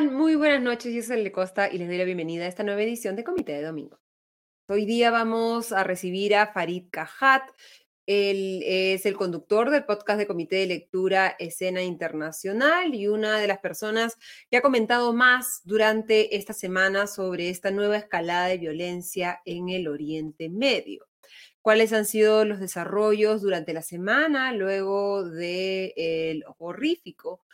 Muy buenas noches, yo soy Le Costa y les doy la bienvenida a esta nueva edición de Comité de Domingo. Hoy día vamos a recibir a Farid Kahat. Él es el conductor del podcast de Comité de Lectura Escena Internacional y una de las personas que ha comentado más durante esta semana sobre esta nueva escalada de violencia en el Oriente Medio. Cuáles han sido los desarrollos durante la semana luego del horrífico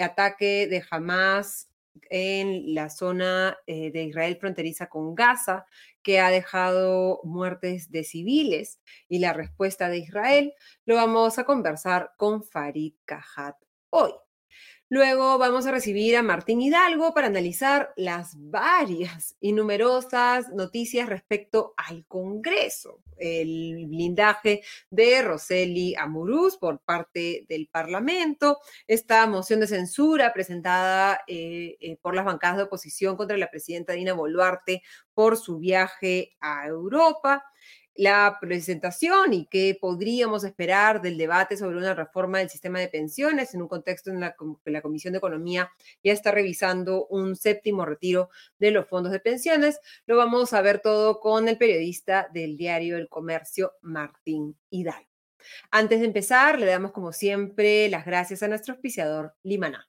ataque de Hamas en la zona eh, de Israel fronteriza con Gaza, que ha dejado muertes de civiles y la respuesta de Israel, lo vamos a conversar con Farid Kahat hoy. Luego vamos a recibir a Martín Hidalgo para analizar las varias y numerosas noticias respecto al Congreso, el blindaje de Roseli Amuruz por parte del Parlamento, esta moción de censura presentada eh, eh, por las bancadas de oposición contra la presidenta Dina Boluarte por su viaje a Europa la presentación y qué podríamos esperar del debate sobre una reforma del sistema de pensiones en un contexto en la que la Comisión de Economía ya está revisando un séptimo retiro de los fondos de pensiones. Lo vamos a ver todo con el periodista del diario El Comercio, Martín Hidalgo. Antes de empezar, le damos como siempre las gracias a nuestro auspiciador Limaná.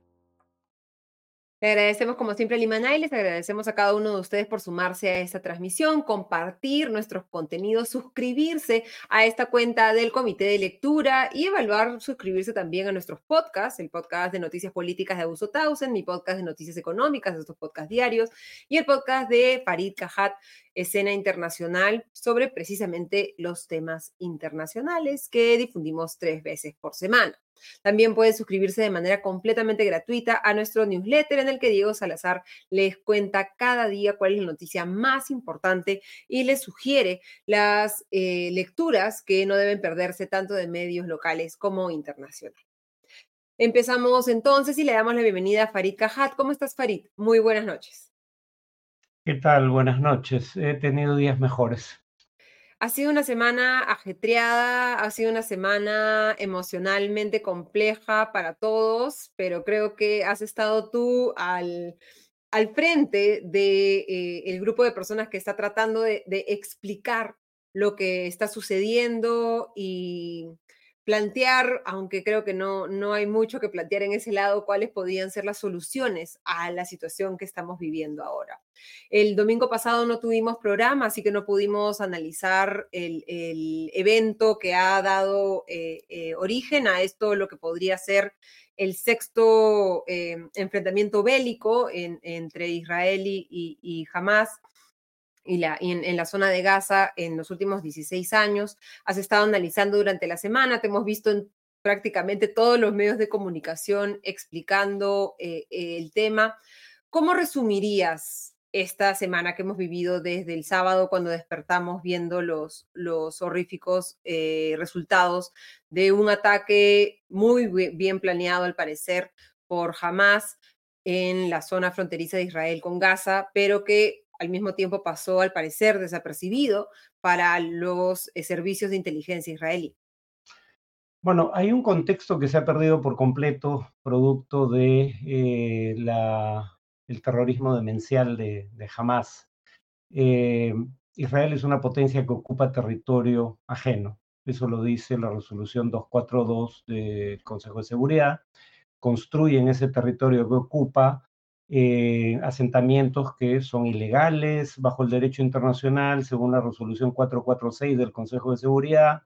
Le agradecemos como siempre a Limana y les agradecemos a cada uno de ustedes por sumarse a esta transmisión, compartir nuestros contenidos, suscribirse a esta cuenta del Comité de Lectura y evaluar, suscribirse también a nuestros podcasts, el podcast de Noticias Políticas de Abuso Tausen, mi podcast de Noticias Económicas, estos podcasts diarios, y el podcast de Farid Kahat, Escena Internacional, sobre precisamente los temas internacionales que difundimos tres veces por semana. También pueden suscribirse de manera completamente gratuita a nuestro newsletter en el que Diego Salazar les cuenta cada día cuál es la noticia más importante y les sugiere las eh, lecturas que no deben perderse tanto de medios locales como internacionales. Empezamos entonces y le damos la bienvenida a Farid Kahat. ¿Cómo estás, Farid? Muy buenas noches. ¿Qué tal? Buenas noches. He tenido días mejores. Ha sido una semana ajetreada, ha sido una semana emocionalmente compleja para todos, pero creo que has estado tú al, al frente del de, eh, grupo de personas que está tratando de, de explicar lo que está sucediendo y plantear, aunque creo que no, no hay mucho que plantear en ese lado, cuáles podían ser las soluciones a la situación que estamos viviendo ahora. El domingo pasado no tuvimos programa, así que no pudimos analizar el, evento que ha dado eh, eh, origen a esto, lo que podría ser el sexto eh, enfrentamiento bélico entre Israel y, y Hamas y, la, en, la zona de Gaza en los últimos 16 años. Has estado analizando durante la semana, te hemos visto en prácticamente todos los medios de comunicación explicando eh, el tema. ¿Cómo resumirías esta semana que hemos vivido desde el sábado cuando despertamos viendo los, los horríficos eh, resultados de un ataque muy bien planeado al parecer por Hamas en la zona fronteriza de Israel con Gaza, pero que al mismo tiempo pasó al parecer desapercibido para los eh, servicios de inteligencia israelí. Bueno, hay un contexto que se ha perdido por completo producto de eh, el terrorismo demencial de, de Hamas. Eh, Israel es una potencia que ocupa territorio ajeno. Eso lo dice la resolución 242 del Consejo de Seguridad. Construye en ese territorio que ocupa eh, asentamientos que son ilegales bajo el derecho internacional, según la resolución 446 del Consejo de Seguridad.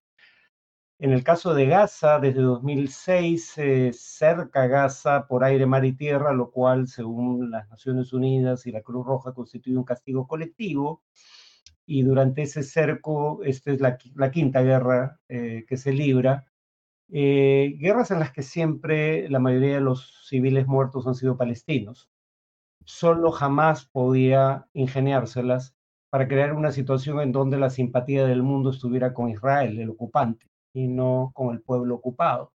En el caso de Gaza, desde 2006 se cerca Gaza por aire, mar y tierra, lo cual, según las Naciones Unidas y la Cruz Roja, constituye un castigo colectivo. Y durante ese cerco, esta es la, quinta guerra eh, que se libra. Eh, guerras en las que siempre la mayoría de los civiles muertos han sido palestinos. Solo jamás podía ingeniárselas para crear una situación en donde la simpatía del mundo estuviera con Israel, el ocupante, y no con el pueblo ocupado.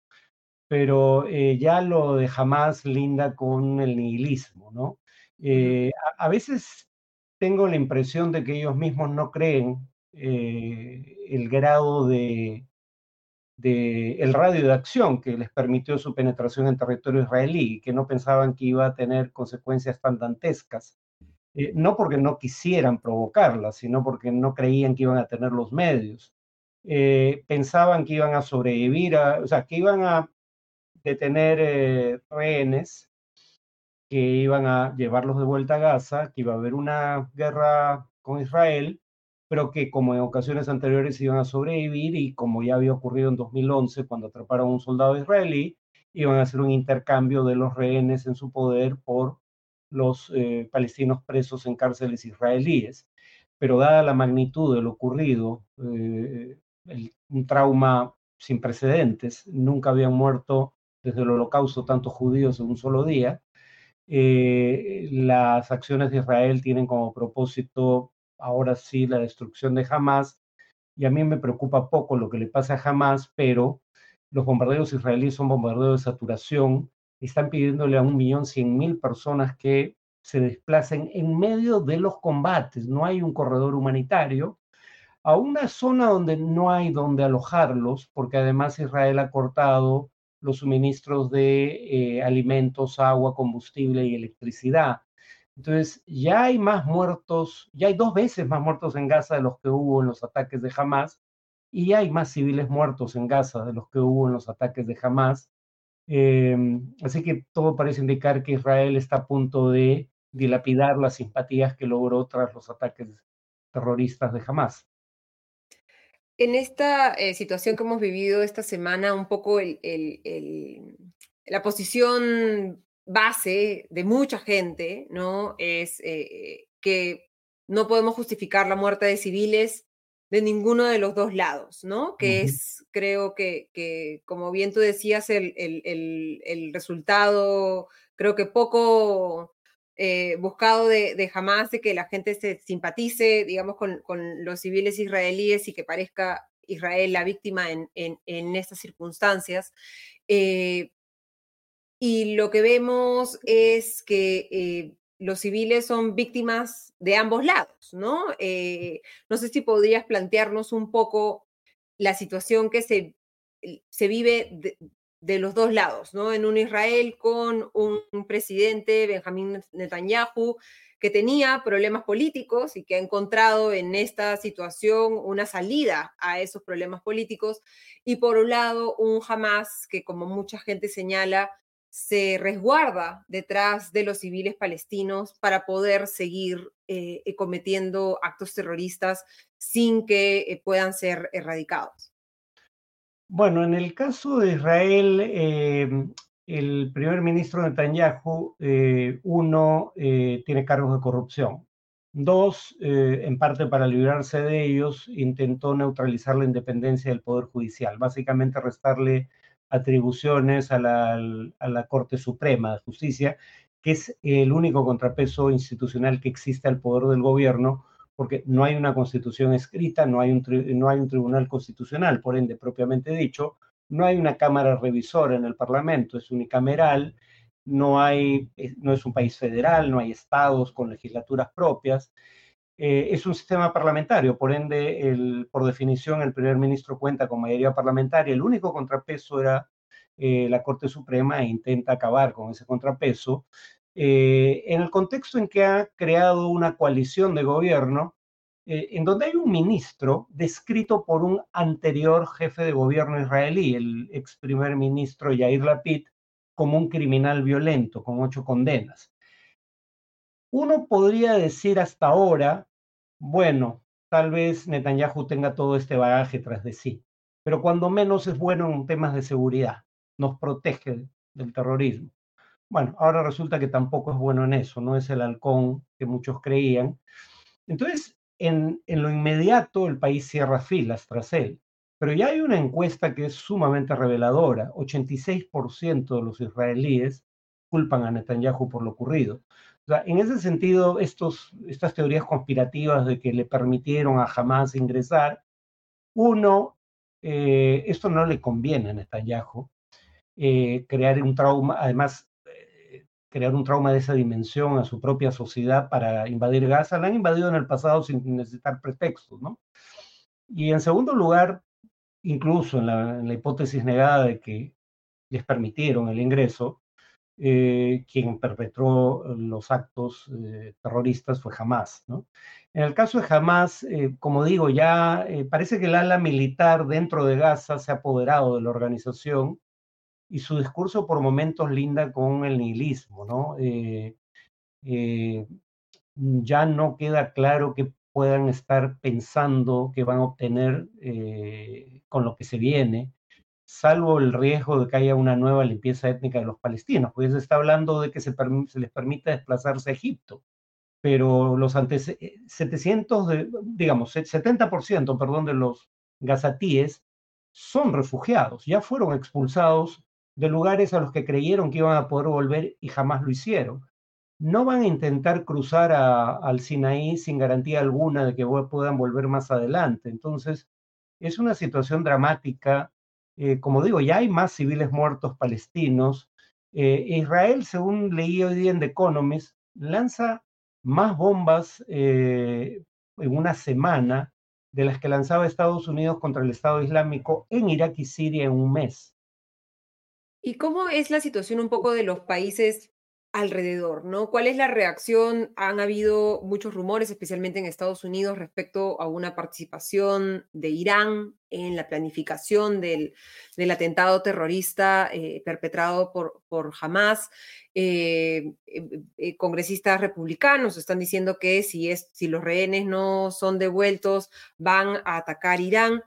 Pero eh, ya lo de jamás linda con el nihilismo, ¿no? Eh, a, veces tengo la impresión de que ellos mismos no creen eh, el grado de, el radio de acción que les permitió su penetración en territorio israelí que no pensaban que iba a tener consecuencias tan dantescas. Eh, no porque no quisieran provocarlas, sino porque no creían que iban a tener los medios. Eh, pensaban que iban a sobrevivir, o sea, que iban a detener eh, rehenes, que iban a llevarlos de vuelta a Gaza, que iba a haber una guerra con Israel pero que como en ocasiones anteriores iban a sobrevivir y como ya había ocurrido en 2011 cuando atraparon a un soldado israelí, iban a hacer un intercambio de los rehenes en su poder por los eh, palestinos presos en cárceles israelíes. Pero dada la magnitud de lo ocurrido, eh, un trauma sin precedentes, nunca habían muerto desde el holocausto tantos judíos en un solo día, eh, las acciones de Israel tienen como propósito ahora sí la destrucción de Hamas, y a mí me preocupa poco lo que le pasa a Hamas, pero los bombardeos israelíes son bombardeos de saturación, están pidiéndole a un millón cien mil personas que se desplacen en medio de los combates, no hay un corredor humanitario, a una zona donde no hay donde alojarlos, porque además Israel ha cortado los suministros de eh, alimentos, agua, combustible y electricidad. Entonces, ya hay más muertos, ya hay dos veces más muertos en Gaza de los que hubo en los ataques de Hamas, y ya hay más civiles muertos en Gaza de los que hubo en los ataques de Hamas. Em, así que todo parece indicar que Israel está a punto de dilapidar las simpatías que logró tras los ataques terroristas de Hamas. En esta eh, situación que hemos vivido esta semana, un poco la posición base de mucha gente, ¿no? Es eh, que no podemos justificar la muerte de civiles de ninguno de los dos lados, ¿no? Que es, creo que, que, como bien tú decías, el, el, resultado, creo que poco eh, buscado de, de, jamás de que la gente se simpatice, digamos, con, con, los civiles israelíes y que parezca Israel la víctima en, en, en estas circunstancias. Eh, y lo que vemos es que eh, los civiles son víctimas de ambos lados, ¿no? Eh, no sé si podrías plantearnos un poco la situación que se, se vive de, los dos lados, ¿no? En un Israel con un, presidente, Benjamín Netanyahu, que tenía problemas políticos y que ha encontrado en esta situación una salida a esos problemas políticos, y por un lado un Hamas que, como mucha gente señala, se resguarda detrás de los civiles palestinos para poder seguir eh, eh, cometiendo actos terroristas sin que eh, puedan ser erradicados. Bueno, en el caso de Israel, em, el primer ministro Netanyahu, uno, tiene cargos de corrupción. Dos, en parte para librarse de ellos, intentó neutralizar la independencia del Poder Judicial, básicamente restarle atribuciones a la, Corte Suprema de Justicia, que es el único contrapeso institucional que existe al poder del gobierno, porque no hay una constitución escrita, no hay un, no hay un tribunal constitucional, por ende, propiamente dicho, no hay una cámara revisora en el Parlamento, es unicameral, no, hay, no es un país federal, no hay estados con legislaturas propias, eh, es un sistema parlamentario, por ende, por definición, el primer ministro cuenta con mayoría parlamentaria. El único contrapeso era eh, la Corte Suprema e intenta acabar con ese contrapeso. Eh, en el contexto en que ha creado una coalición de gobierno, en donde hay un ministro descrito por un anterior jefe de gobierno israelí, el ex primer ministro Yair Lapid, como un criminal violento, con ocho condenas. Uno podría decir hasta ahora bueno, tal vez Netanyahu tenga todo este bagaje tras de sí, pero cuando menos es bueno en temas de seguridad, nos protege del terrorismo. Bueno, ahora resulta que tampoco es bueno en eso, no es el halcón que muchos creían. Entonces, en, en lo inmediato el país cierra filas tras él, pero ya hay una encuesta que es sumamente reveladora. 86% de los israelíes culpan a Netanyahu por lo ocurrido. En ese sentido, estos, estas teorías conspirativas de que le permitieron a Hamas ingresar, uno, eh, esto no le conviene a Netanyahu, eh, crear un trauma, además, eh, crear un trauma de esa dimensión a su propia sociedad para invadir Gaza. La han invadido en el pasado sin necesitar pretextos, ¿no? Y en segundo lugar, incluso en la, en la hipótesis negada de que les permitieron el ingreso, eh, quien perpetró los actos eh, terroristas fue Hamas. En el caso de Hamas, eh, como digo, ya parece que el ala militar dentro de Gaza se ha apoderado de la organización y su discurso por momentos linda con el nihilismo. ¿no? ya no queda claro que puedan estar pensando que van a obtener con lo que se viene salvo el riesgo de que haya una nueva limpieza étnica de los palestinos, pues se está hablando de que se, les permita desplazarse a Egipto, pero los antes 700, de, digamos, 70%, perdón, de los gazatíes son refugiados, ya fueron expulsados de lugares a los que creyeron que iban a poder volver y jamás lo hicieron. No van a intentar cruzar al Sinaí sin garantía alguna de que puedan volver más adelante. Entonces, es una situación dramática eh, como digo, ya hay más civiles muertos palestinos. Eh, Israel, según leí hoy día en The Economist, lanza más bombas eh, en una semana de las que lanzaba Estados Unidos contra el Estado Islámico en Irak y Siria en un mes. ¿Y cómo es la situación un poco de los países alrededor, ¿no? ¿Cuál es la reacción? Han habido muchos rumores, especialmente en Estados Unidos, respecto a una participación de Irán en la planificación del, atentado terrorista eh, perpetrado por, por Hamas. Eh, eh, congresistas republicanos están diciendo que si, es, si los rehenes no son devueltos, van a atacar Irán.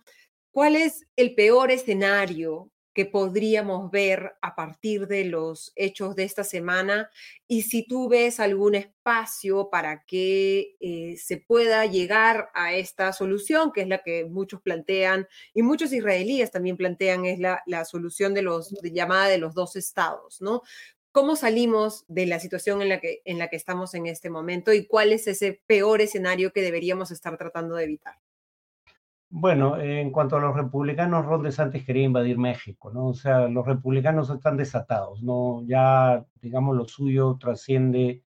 ¿Cuál es el peor escenario que podríamos ver a partir de los hechos de esta semana y si tú ves algún espacio para que eh, se pueda llegar a esta solución, que es la que muchos plantean y muchos israelíes también plantean, es la, solución de los de llamada de los dos estados, ¿no? ¿Cómo salimos de la situación en la, que, en la que estamos en este momento y cuál es ese peor escenario que deberíamos estar tratando de evitar? Bueno, en cuanto a los republicanos, Ron DeSantis quería invadir México, ¿no? O sea, los republicanos están desatados, ¿no? Ya, digamos, lo suyo trasciende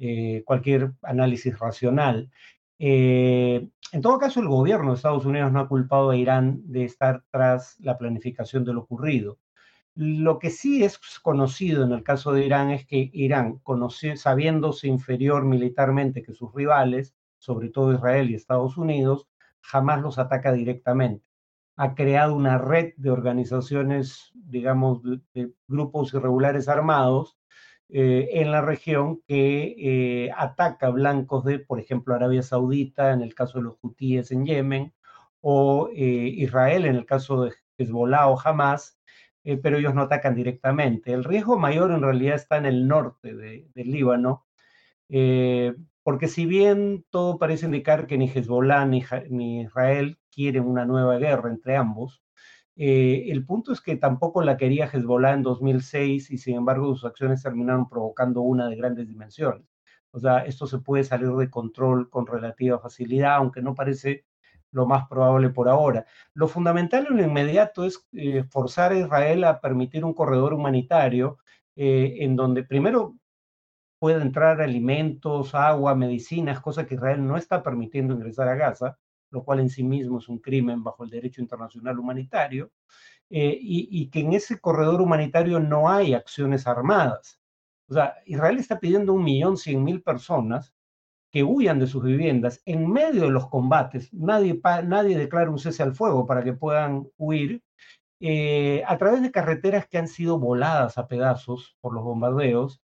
eh, cualquier análisis racional. Eh, en todo caso, el gobierno de Estados Unidos no ha culpado a Irán de estar tras la planificación de lo ocurrido. Lo que sí es conocido en el caso de Irán es que Irán, sabiéndose inferior militarmente que sus rivales, sobre todo Israel y Estados Unidos, jamás los ataca directamente. Ha creado una red de organizaciones, digamos, de, grupos irregulares armados eh, en la región que eh, ataca blancos de, por ejemplo, Arabia Saudita, en el caso de los hutíes en Yemen, o eh, Israel, en el caso de Hezbollah o Hamas, pero ellos no atacan directamente. El riesgo mayor en realidad está en el norte del Líbano, porque si bien todo parece indicar que ni Hezbollah ni, Israel quieren una nueva guerra entre ambos, eh, el punto es que tampoco la quería Hezbollah en 2006 y sin embargo sus acciones terminaron provocando una de grandes dimensiones. O sea, esto se puede salir de control con relativa facilidad, aunque no parece lo más probable por ahora. Lo fundamental en lo inmediato es eh, forzar a Israel a permitir un corredor humanitario eh, en donde primero puede entrar alimentos, agua, medicinas, cosa que Israel no está permitiendo ingresar a Gaza, lo cual en sí mismo es un crimen bajo el derecho internacional humanitario, eh, y, que en ese corredor humanitario no hay acciones armadas. O sea, Israel está pidiendo un millón cien mil personas que huyan de sus viviendas en medio de los combates. Nadie, nadie declara un cese al fuego para que puedan huir eh, a través de carreteras que han sido voladas a pedazos por los bombardeos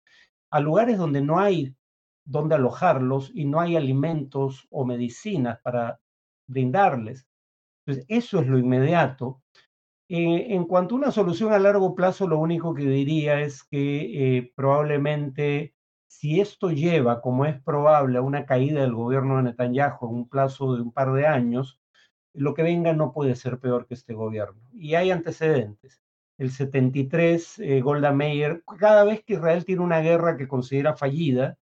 a lugares donde no hay donde alojarlos y no hay alimentos o medicinas para brindarles. Entonces, eso es lo inmediato. Eh, en cuanto a una solución a largo plazo, lo único que diría es que eh, probablemente si esto lleva, como es probable, a una caída del gobierno de Netanyahu en un plazo de un par de años, lo que venga no puede ser peor que este gobierno. Y hay antecedentes el 73, eh, Golda Meir, cada vez que Israel tiene una guerra que considera fallida,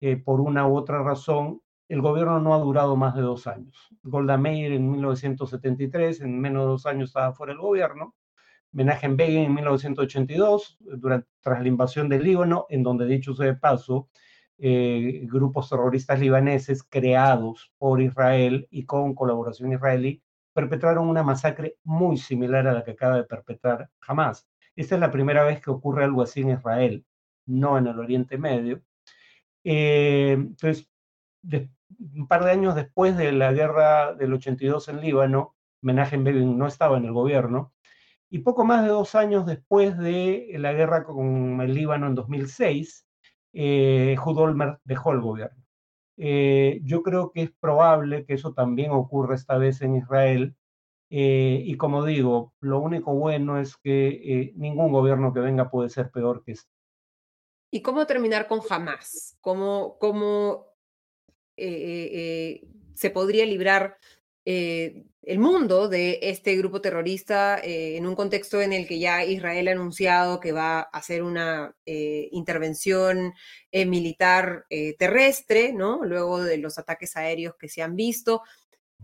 eh, por una u otra razón, el gobierno no ha durado más de dos años. Golda Meir en 1973, en menos de dos años estaba fuera del gobierno. Menachem Begin en 1982, durante, tras la invasión del Líbano, en donde, dicho sea de paso, eh, grupos terroristas libaneses creados por Israel y con colaboración israelí perpetraron una masacre muy similar a la que acaba de perpetrar Hamas. Esta es la primera vez que ocurre algo así en Israel, no en el Oriente Medio. Eh, entonces, un par de años después de la guerra del 82 en Líbano, Menachem Begin no estaba en el gobierno, y poco más de dos años después de la guerra con el Líbano en 2006, eh, Olmert dejó el gobierno. Eh, yo creo que es probable que eso también ocurra esta vez en Israel. Eh, y como digo, lo único bueno es que eh, ningún gobierno que venga puede ser peor que este. ¿Y cómo terminar con Hamas? ¿Cómo, cómo se podría librar eh, el mundo de este grupo terrorista eh, en un contexto en el que ya Israel ha anunciado que va a hacer una eh, intervención militar terrestre, ¿no? Luego de los ataques aéreos que se han visto.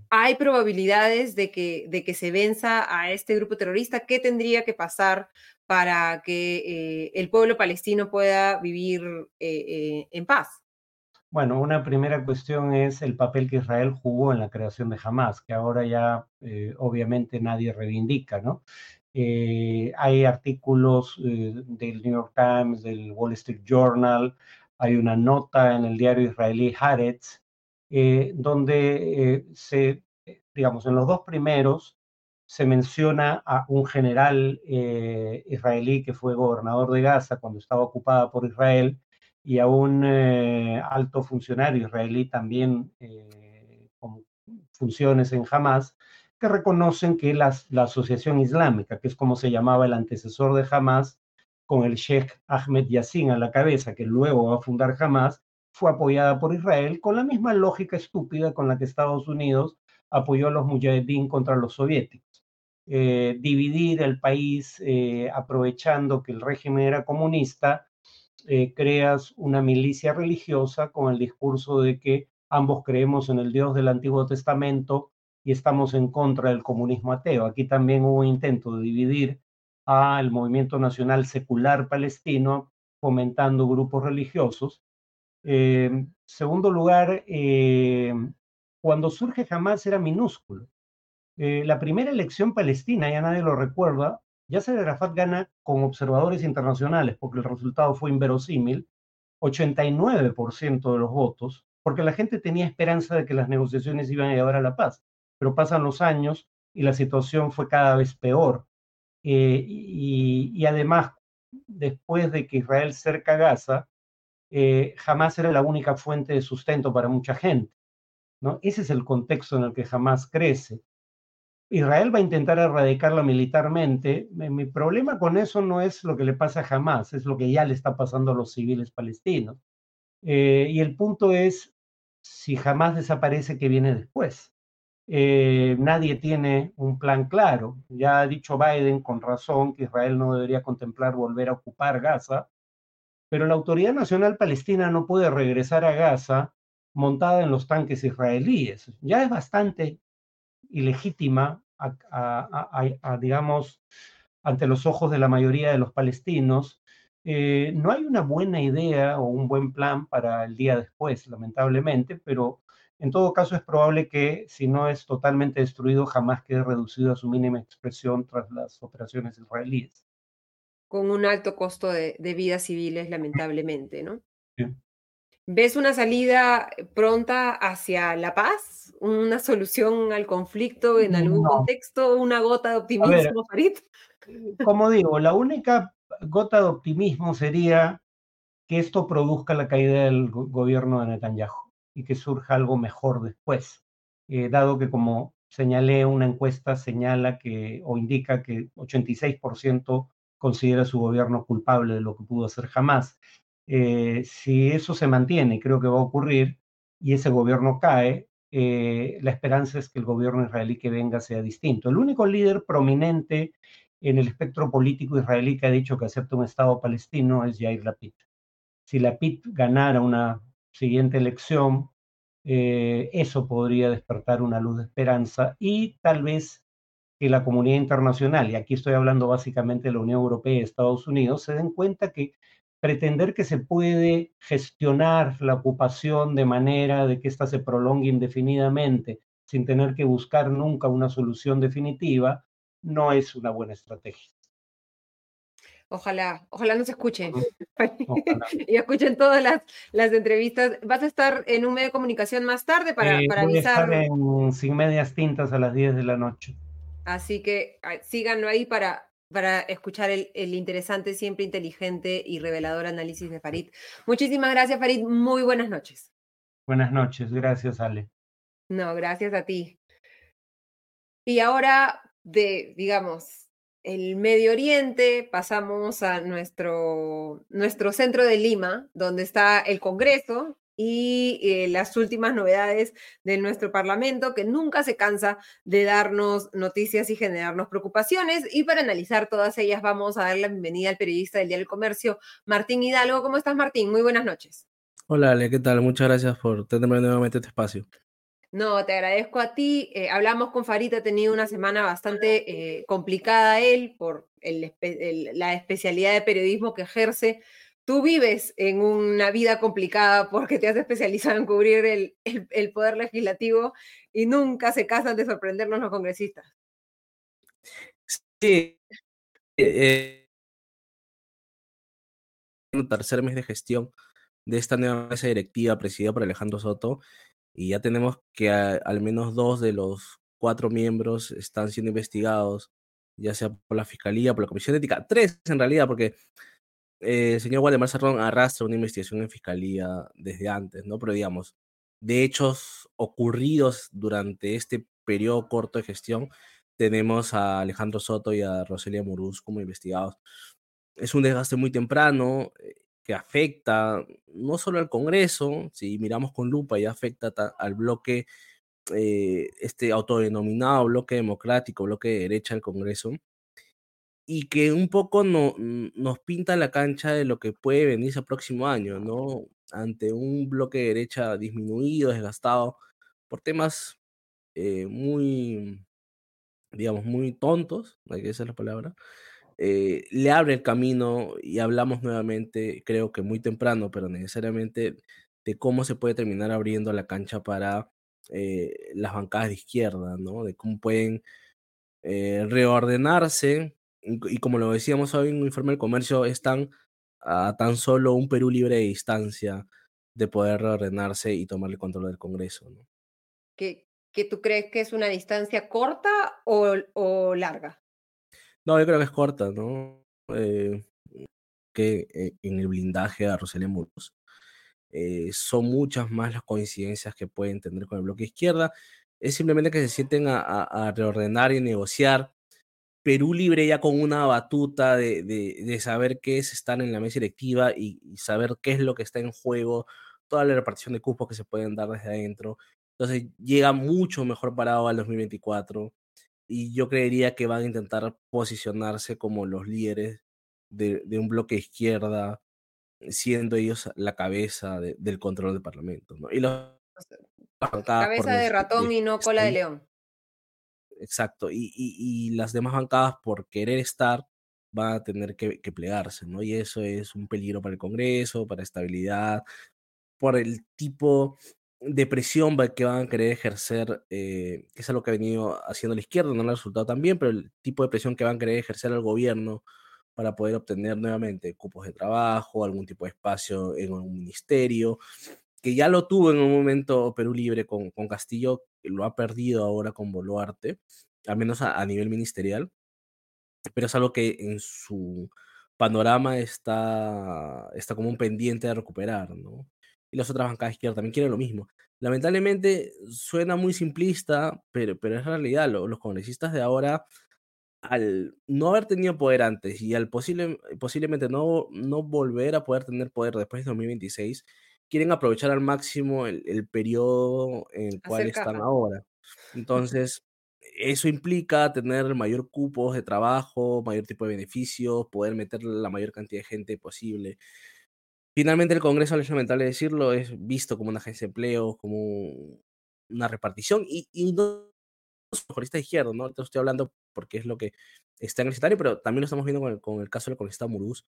¿Hay probabilidades de que, de que se venza a este grupo terrorista? ¿Qué tendría que pasar para que el pueblo palestino pueda vivir en paz? Bueno, una primera cuestión es el papel que Israel jugó en la creación de Hamas, que ahora ya eh, obviamente nadie reivindica, ¿no? Eh, hay artículos eh, del New York Times, del Wall Street Journal, hay una nota en el diario israelí Haaretz, donde digamos, en los dos primeros se menciona a un general israelí que fue gobernador de Gaza cuando estaba ocupada por Israel, y a un eh, alto funcionario israelí también eh, con funciones en Hamas, que reconocen que la Asociación Islámica, que es como se llamaba el antecesor de Hamas, con el Sheikh Ahmed Yassin a la cabeza, que luego va a fundar Hamas, fue apoyada por Israel con la misma lógica estúpida con la que Estados Unidos apoyó a los mujahideen contra los soviéticos. Eh, dividir el país aprovechando que el régimen era comunista eh, creas una milicia religiosa con el discurso de que ambos creemos en el Dios del Antiguo Testamento y estamos en contra del comunismo ateo. Aquí también hubo un intento de dividir al movimiento nacional secular palestino, fomentando grupos religiosos. Eh, segundo lugar, eh, cuando surge Hamas era minúsculo. la primera elección palestina, ya nadie lo recuerda, Yasser Arafat gana con observadores internacionales porque el resultado fue inverosímil, 89% de los votos, porque la gente tenía esperanza de que las negociaciones iban a llevar a la paz, pero pasan los años y la situación fue cada vez peor. Eh, y, además, después de que Israel cerca Gaza, eh, jamás era la única fuente de sustento para mucha gente. ¿no? Ese es el contexto en el que jamás crece. Israel va a intentar erradicarla militarmente. Mi problema con eso no es lo que le pasa a Hamas, es lo que ya le está pasando a los civiles palestinos. Eh, y el punto es, si Hamas desaparece, ¿qué viene después? Eh, nadie tiene un plan claro. Ya ha dicho Biden con razón que Israel no debería contemplar volver a ocupar Gaza, pero la Autoridad Nacional Palestina no puede regresar a Gaza montada en los tanques israelíes. Ya es bastante ilegítima, a, digamos, ante los ojos de la mayoría de los palestinos, eh, no hay una buena idea o un buen plan para el día después, lamentablemente, pero en todo caso es probable que si no es totalmente destruido, jamás quede reducido a su mínima expresión tras las operaciones israelíes. Con un alto costo de, de vidas civiles, lamentablemente, ¿no? Sí. ¿Ves una salida pronta hacia la paz? ¿Una solución al conflicto en algún contexto? ¿Una gota de optimismo, Farid? Como digo, la única gota de optimismo sería que esto produzca la caída del gobierno de Netanyahu y que surja algo mejor después, eh, dado que como señalé, una encuesta señala que o indica que 86% considera su gobierno culpable de lo que pudo hacer jamás. Eh, si eso se mantiene, creo que va a ocurrir, y ese gobierno cae, eh, la esperanza es que el gobierno israelí que venga sea distinto. El único líder prominente en el espectro político israelí que ha dicho que acepta un Estado palestino es Yair Lapid. Si Lapid ganara una siguiente elección, eh, eso podría despertar una luz de esperanza y tal vez que la comunidad internacional, y aquí estoy hablando básicamente de la Unión Europea y Estados Unidos, se den cuenta que pretender que se puede gestionar la ocupación de manera de que ésta se prolongue indefinidamente sin tener que buscar nunca una solución definitiva, no es una buena estrategia. Ojalá, ojalá nos escuchen y escuchen todas las, las, entrevistas. ¿Vas a estar en un medio de comunicación más tarde para, eh, para voy avisar? A estar en Sin Medias Tintas a las 10 de la noche. Así que síganlo ahí para, para escuchar el, el, interesante, siempre inteligente y revelador análisis de Farid. Muchísimas gracias, Farid. Muy buenas noches. Buenas noches, gracias, Ale. No, gracias a ti. Y ahora de, digamos, el Medio Oriente, pasamos a nuestro, nuestro centro de Lima, donde está el Congreso y eh, las últimas novedades de nuestro Parlamento, que nunca se cansa de darnos noticias y generarnos preocupaciones. Y para analizar todas ellas, vamos a dar la bienvenida al periodista del Día del Comercio, Martín Hidalgo. ¿Cómo estás, Martín? Muy buenas noches. Hola, Ale, ¿qué tal? Muchas gracias por tenerme nuevamente este espacio. No, te agradezco a ti. Eh, hablamos con Farita, ha tenido una semana bastante eh, complicada él por el, el, la especialidad de periodismo que ejerce. Tú vives en una vida complicada porque te has especializado en cubrir el, el poder legislativo y nunca se casan de sorprendernos los congresistas. Sí. Eh, el tercer mes de gestión de esta nueva mesa directiva presidida por Alejandro Soto y ya tenemos que al menos dos de los cuatro miembros están siendo investigados, ya sea por la Fiscalía, por la Comisión Ética, tres en realidad, porque eh, señor Waldemar Cerrón arrastra una investigación en Fiscalía desde antes, ¿no? Pero digamos, de hechos ocurridos durante este periodo corto de gestión, tenemos a Alejandro Soto y a Roselia Muruz como investigados. Es un desgaste muy temprano, eh, que afecta no solo al Congreso, si miramos con lupa, ya afecta al bloque, eh, este autodenominado bloque democrático, bloque de derecha del Congreso, y que un poco no, nos pinta la cancha de lo que puede venirse el próximo año, ¿no? Ante un bloque de derecha disminuido, desgastado, por temas eh, muy, digamos, muy tontos, hay que decir la palabra, eh, le abre el camino y hablamos nuevamente, creo que muy temprano, pero necesariamente de cómo se puede terminar abriendo la cancha para eh, las bancadas de izquierda, ¿no? De cómo pueden reordenarse y, como lo decíamos hoy en un informe del comercio, están a tan solo un Perú libre de distancia de poder reordenarse y tomar el control del Congreso, ¿no? ¿Qué, ¿Que tú crees que es una distancia corta o, o larga? No, yo creo que es corta, ¿no? Eh, que eh, en el blindaje a Rosalía Muros. Eh, son muchas más las coincidencias que pueden tener con el bloque izquierda. Es simplemente que se sienten a, a, reordenar y negociar. Perú libre ya con una batuta de, de, de, saber qué es estar en la mesa directiva y, y, saber qué es lo que está en juego, toda la repartición de cupos que se pueden dar desde adentro. Entonces llega mucho mejor parado al 2024 y yo creería que van a intentar posicionarse como los líderes de, de un bloque izquierda, siendo ellos la cabeza de, del control del Parlamento. ¿no? Y los, cabeza de ratón y no cola de león. Exacto, y, y, las demás bancadas por querer estar van a tener que, que plegarse, ¿no? Y eso es un peligro para el Congreso, para estabilidad, por el tipo de presión que van a querer ejercer, eh, que es algo que ha venido haciendo la izquierda, no le ha resultado tan bien, pero el tipo de presión que van a querer ejercer al gobierno para poder obtener nuevamente cupos de trabajo, algún tipo de espacio en un ministerio, que ya lo tuvo en un momento Perú Libre con, con Castillo, lo ha perdido ahora con Boluarte, al menos a, nivel ministerial, pero es algo que en su panorama está, está como un pendiente de recuperar, ¿no? y las otras bancadas izquierdas también quieren lo mismo. Lamentablemente suena muy simplista, pero, pero es realidad. Los, los congresistas de ahora, al no haber tenido poder antes y al posible, posiblemente no, no volver a poder tener poder después de 2026, quieren aprovechar al máximo el, el periodo en el cual están ahora. Entonces, eso implica tener mayor cupos de trabajo, mayor tipo de beneficios, poder meter la mayor cantidad de gente posible. finalmente el Congreso, es lamentable decirlo, es visto como una agencia de empleo, como una repartición y, y no congresista de izquierda, ¿no? Entonces estoy hablando porque es lo que está en el escenario, pero también lo estamos viendo con el, con el caso del congresista Murús,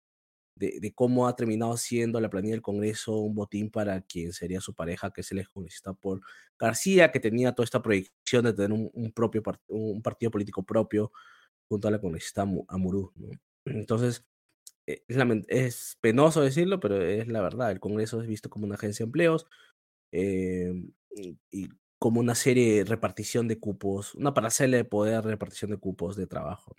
de, cómo ha terminado siendo la planilla del Congreso un botín para quien sería su pareja, que es el ex congresista Paul García, que tenía toda esta proyección de tener un, propio un partido político propio junto a la congresista Amurú, ¿no? Entonces, eh, es, es, penoso decirlo, pero es la verdad. El Congreso es visto como una agencia de empleos eh, y como una serie de repartición de cupos, una parcela de poder, repartición de cupos de trabajo.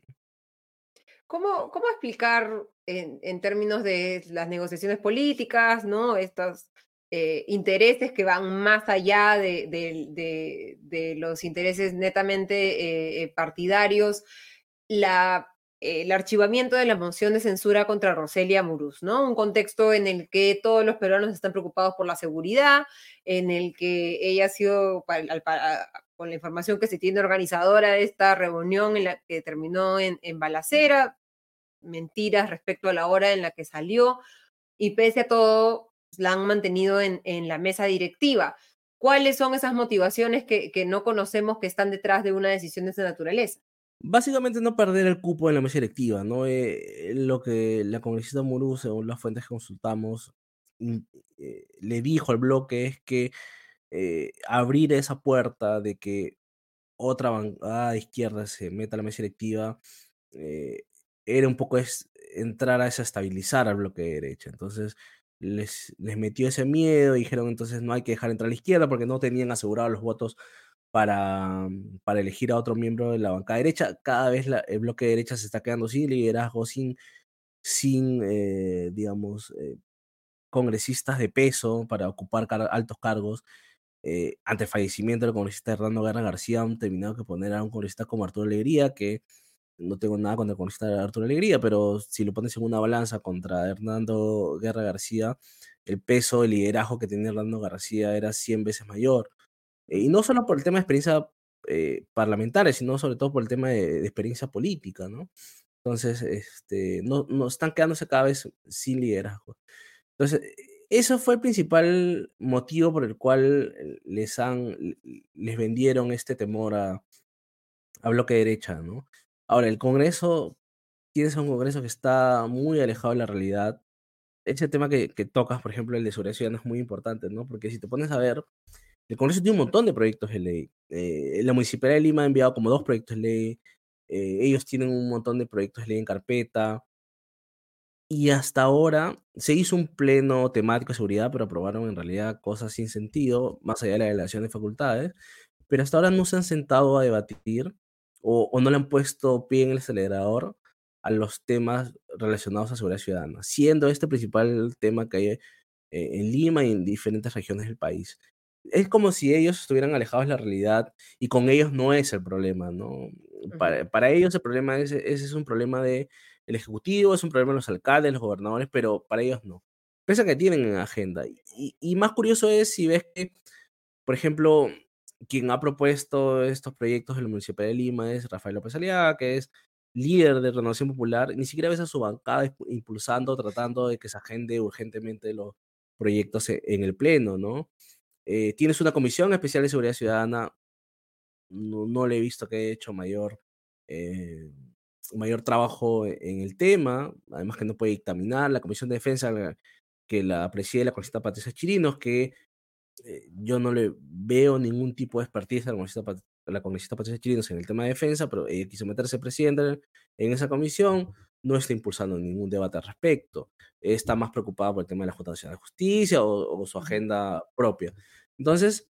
¿Cómo, cómo explicar en, en, términos de las negociaciones políticas, ¿no? estos eh, intereses que van más allá de, de, de, de los intereses netamente eh, partidarios, la el archivamiento de la moción de censura contra Roselia Muruz, ¿no? Un contexto en el que todos los peruanos están preocupados por la seguridad, en el que ella ha sido, con la información que se tiene organizadora de esta reunión en la que terminó en, en balacera, mentiras respecto a la hora en la que salió, y pese a todo, la han mantenido en, la mesa directiva. ¿Cuáles son esas motivaciones que, no conocemos que están detrás de una decisión de esa naturaleza? Básicamente no perder el cupo en la mesa directiva, ¿no? Eh, lo que la congresista Murú, según las fuentes que consultamos, eh, le dijo al bloque es que eh, abrir esa puerta de que otra bancada de izquierda se meta a la mesa directiva eh, era un poco es entrar a desestabilizar al bloque de derecha. Entonces les, les metió ese miedo y dijeron entonces no hay que dejar entrar a la izquierda porque no tenían asegurados los votos para, para elegir a otro miembro de la bancada derecha. Cada vez el bloque de derecha se está quedando sin liderazgo, sin, sin eh, digamos, eh, congresistas de peso para ocupar altos cargos. Eh, ante el fallecimiento del congresista Hernando Guerra García, han terminado que poner a un congresista como Arturo Alegría, que no tengo nada contra el congresista Arturo Alegría, pero si lo pones en una balanza contra Hernando Guerra García, el peso, el liderazgo que tenía Hernando García era 100 veces mayor. Eh, y no solo por el tema de experiencia eh, parlamentaria, sino sobre todo por el tema de, de, experiencia política, ¿no? Entonces, este, no, no están quedándose cada vez sin liderazgo. Entonces, eso fue el principal motivo por el cual les han, les vendieron este temor a, a bloque derecha, ¿no? Ahora, el Congreso, tienes un Congreso que está muy alejado de la realidad. Ese tema que, que tocas, por ejemplo, el de seguridad ciudadana es muy importante, ¿no? Porque si te pones a ver, el Congreso tiene un montón de proyectos de ley. Eh, la Municipalidad de Lima ha enviado como dos proyectos de ley. Eh, ellos tienen un montón de proyectos de ley en carpeta. Y hasta ahora se hizo un pleno temático de seguridad, pero aprobaron en realidad cosas sin sentido, más allá de la delegación de facultades. Pero hasta ahora no se han sentado a debatir o, o no le han puesto pie en el acelerador a los temas relacionados a seguridad ciudadana, siendo este principal tema que hay eh, en Lima y en diferentes regiones del país es como si ellos estuvieran alejados de la realidad y con ellos no es el problema, ¿no? Para, para ellos el problema es, ese es un problema del el Ejecutivo, es un problema de los alcaldes, los gobernadores, pero para ellos no. A que tienen en agenda. Y, y más curioso es si ves que, por ejemplo, quien ha propuesto estos proyectos en la Municipalidad de Lima es Rafael López Aliaga, que es líder de Renovación Popular, ni siquiera ves a su bancada impulsando, tratando de que se agende urgentemente los proyectos e, en el Pleno, ¿no? Eh, tienes una comisión especial de seguridad ciudadana. No, no le he visto que haya hecho mayor, eh, mayor trabajo en el tema. Además que no puede dictaminar. La comisión de defensa que la preside la congresista Patricia Chirinos, que eh, yo no le veo ningún tipo de expertise a la congresista, la congresista Patricia Chirinos en el tema de defensa, pero ella quiso meterse presidente en esa comisión no está impulsando ningún debate al respecto. Está más preocupada por el tema de la Junta Nacional de Justicia o, o, su agenda propia. Entonces,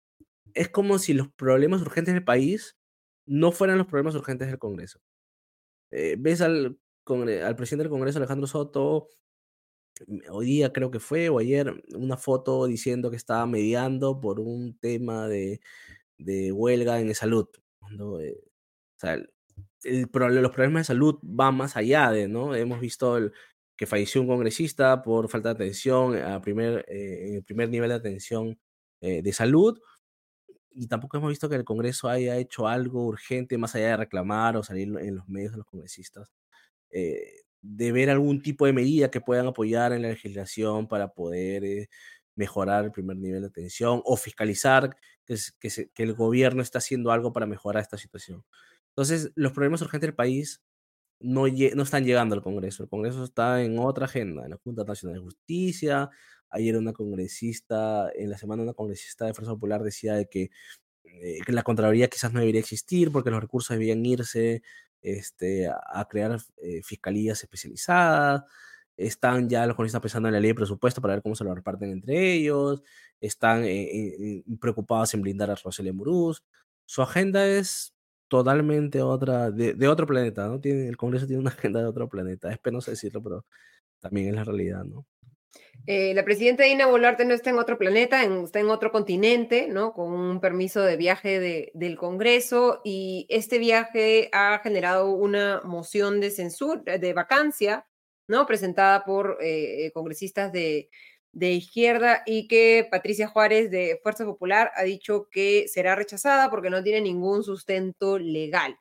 es como si los problemas urgentes del país no fueran los problemas urgentes del Congreso. Eh, ves al, al presidente del Congreso, Alejandro Soto, hoy día creo que fue, o ayer, una foto diciendo que estaba mediando por un tema de, de huelga en salud. Eh, o sea, el, los problemas de salud van más allá de, ¿no? Hemos visto el, que falleció un congresista por falta de atención a primer, eh, en el primer nivel de atención eh, de salud. Y tampoco hemos visto que el Congreso haya hecho algo urgente más allá de reclamar o salir en los medios de los congresistas. Eh, de ver algún tipo de medida que puedan apoyar en la legislación para poder eh, mejorar el primer nivel de atención o fiscalizar que, el gobierno está haciendo algo para mejorar esta situación. Entonces, los problemas urgentes del país no, no están llegando al Congreso. El Congreso está en otra agenda, en la Junta Nacional de Justicia. Ayer una congresista, en la semana una congresista de Fuerza Popular decía de que, eh, que la Contraloría quizás no debería existir porque los recursos debían irse este, a, crear eh, fiscalías especializadas. Están ya los congresistas pensando en la ley de presupuesto para ver cómo se lo reparten entre ellos. Están eh, preocupados en blindar a Roselia Muruz. Su agenda es totalmente otra, de, otro planeta, ¿no? Tiene, el Congreso tiene una agenda de otro planeta. Es penoso decirlo, pero también es la realidad, ¿no? Eh, la presidenta Dina Boluarte no está en otro planeta, está en otro continente, ¿no? Con un permiso de viaje de, del Congreso y este viaje ha generado una moción de censura, de vacancia, ¿no? Presentada por eh, congresistas de, izquierda y que Patricia Juárez de Fuerza Popular ha dicho que será rechazada porque no tiene ningún sustento legal.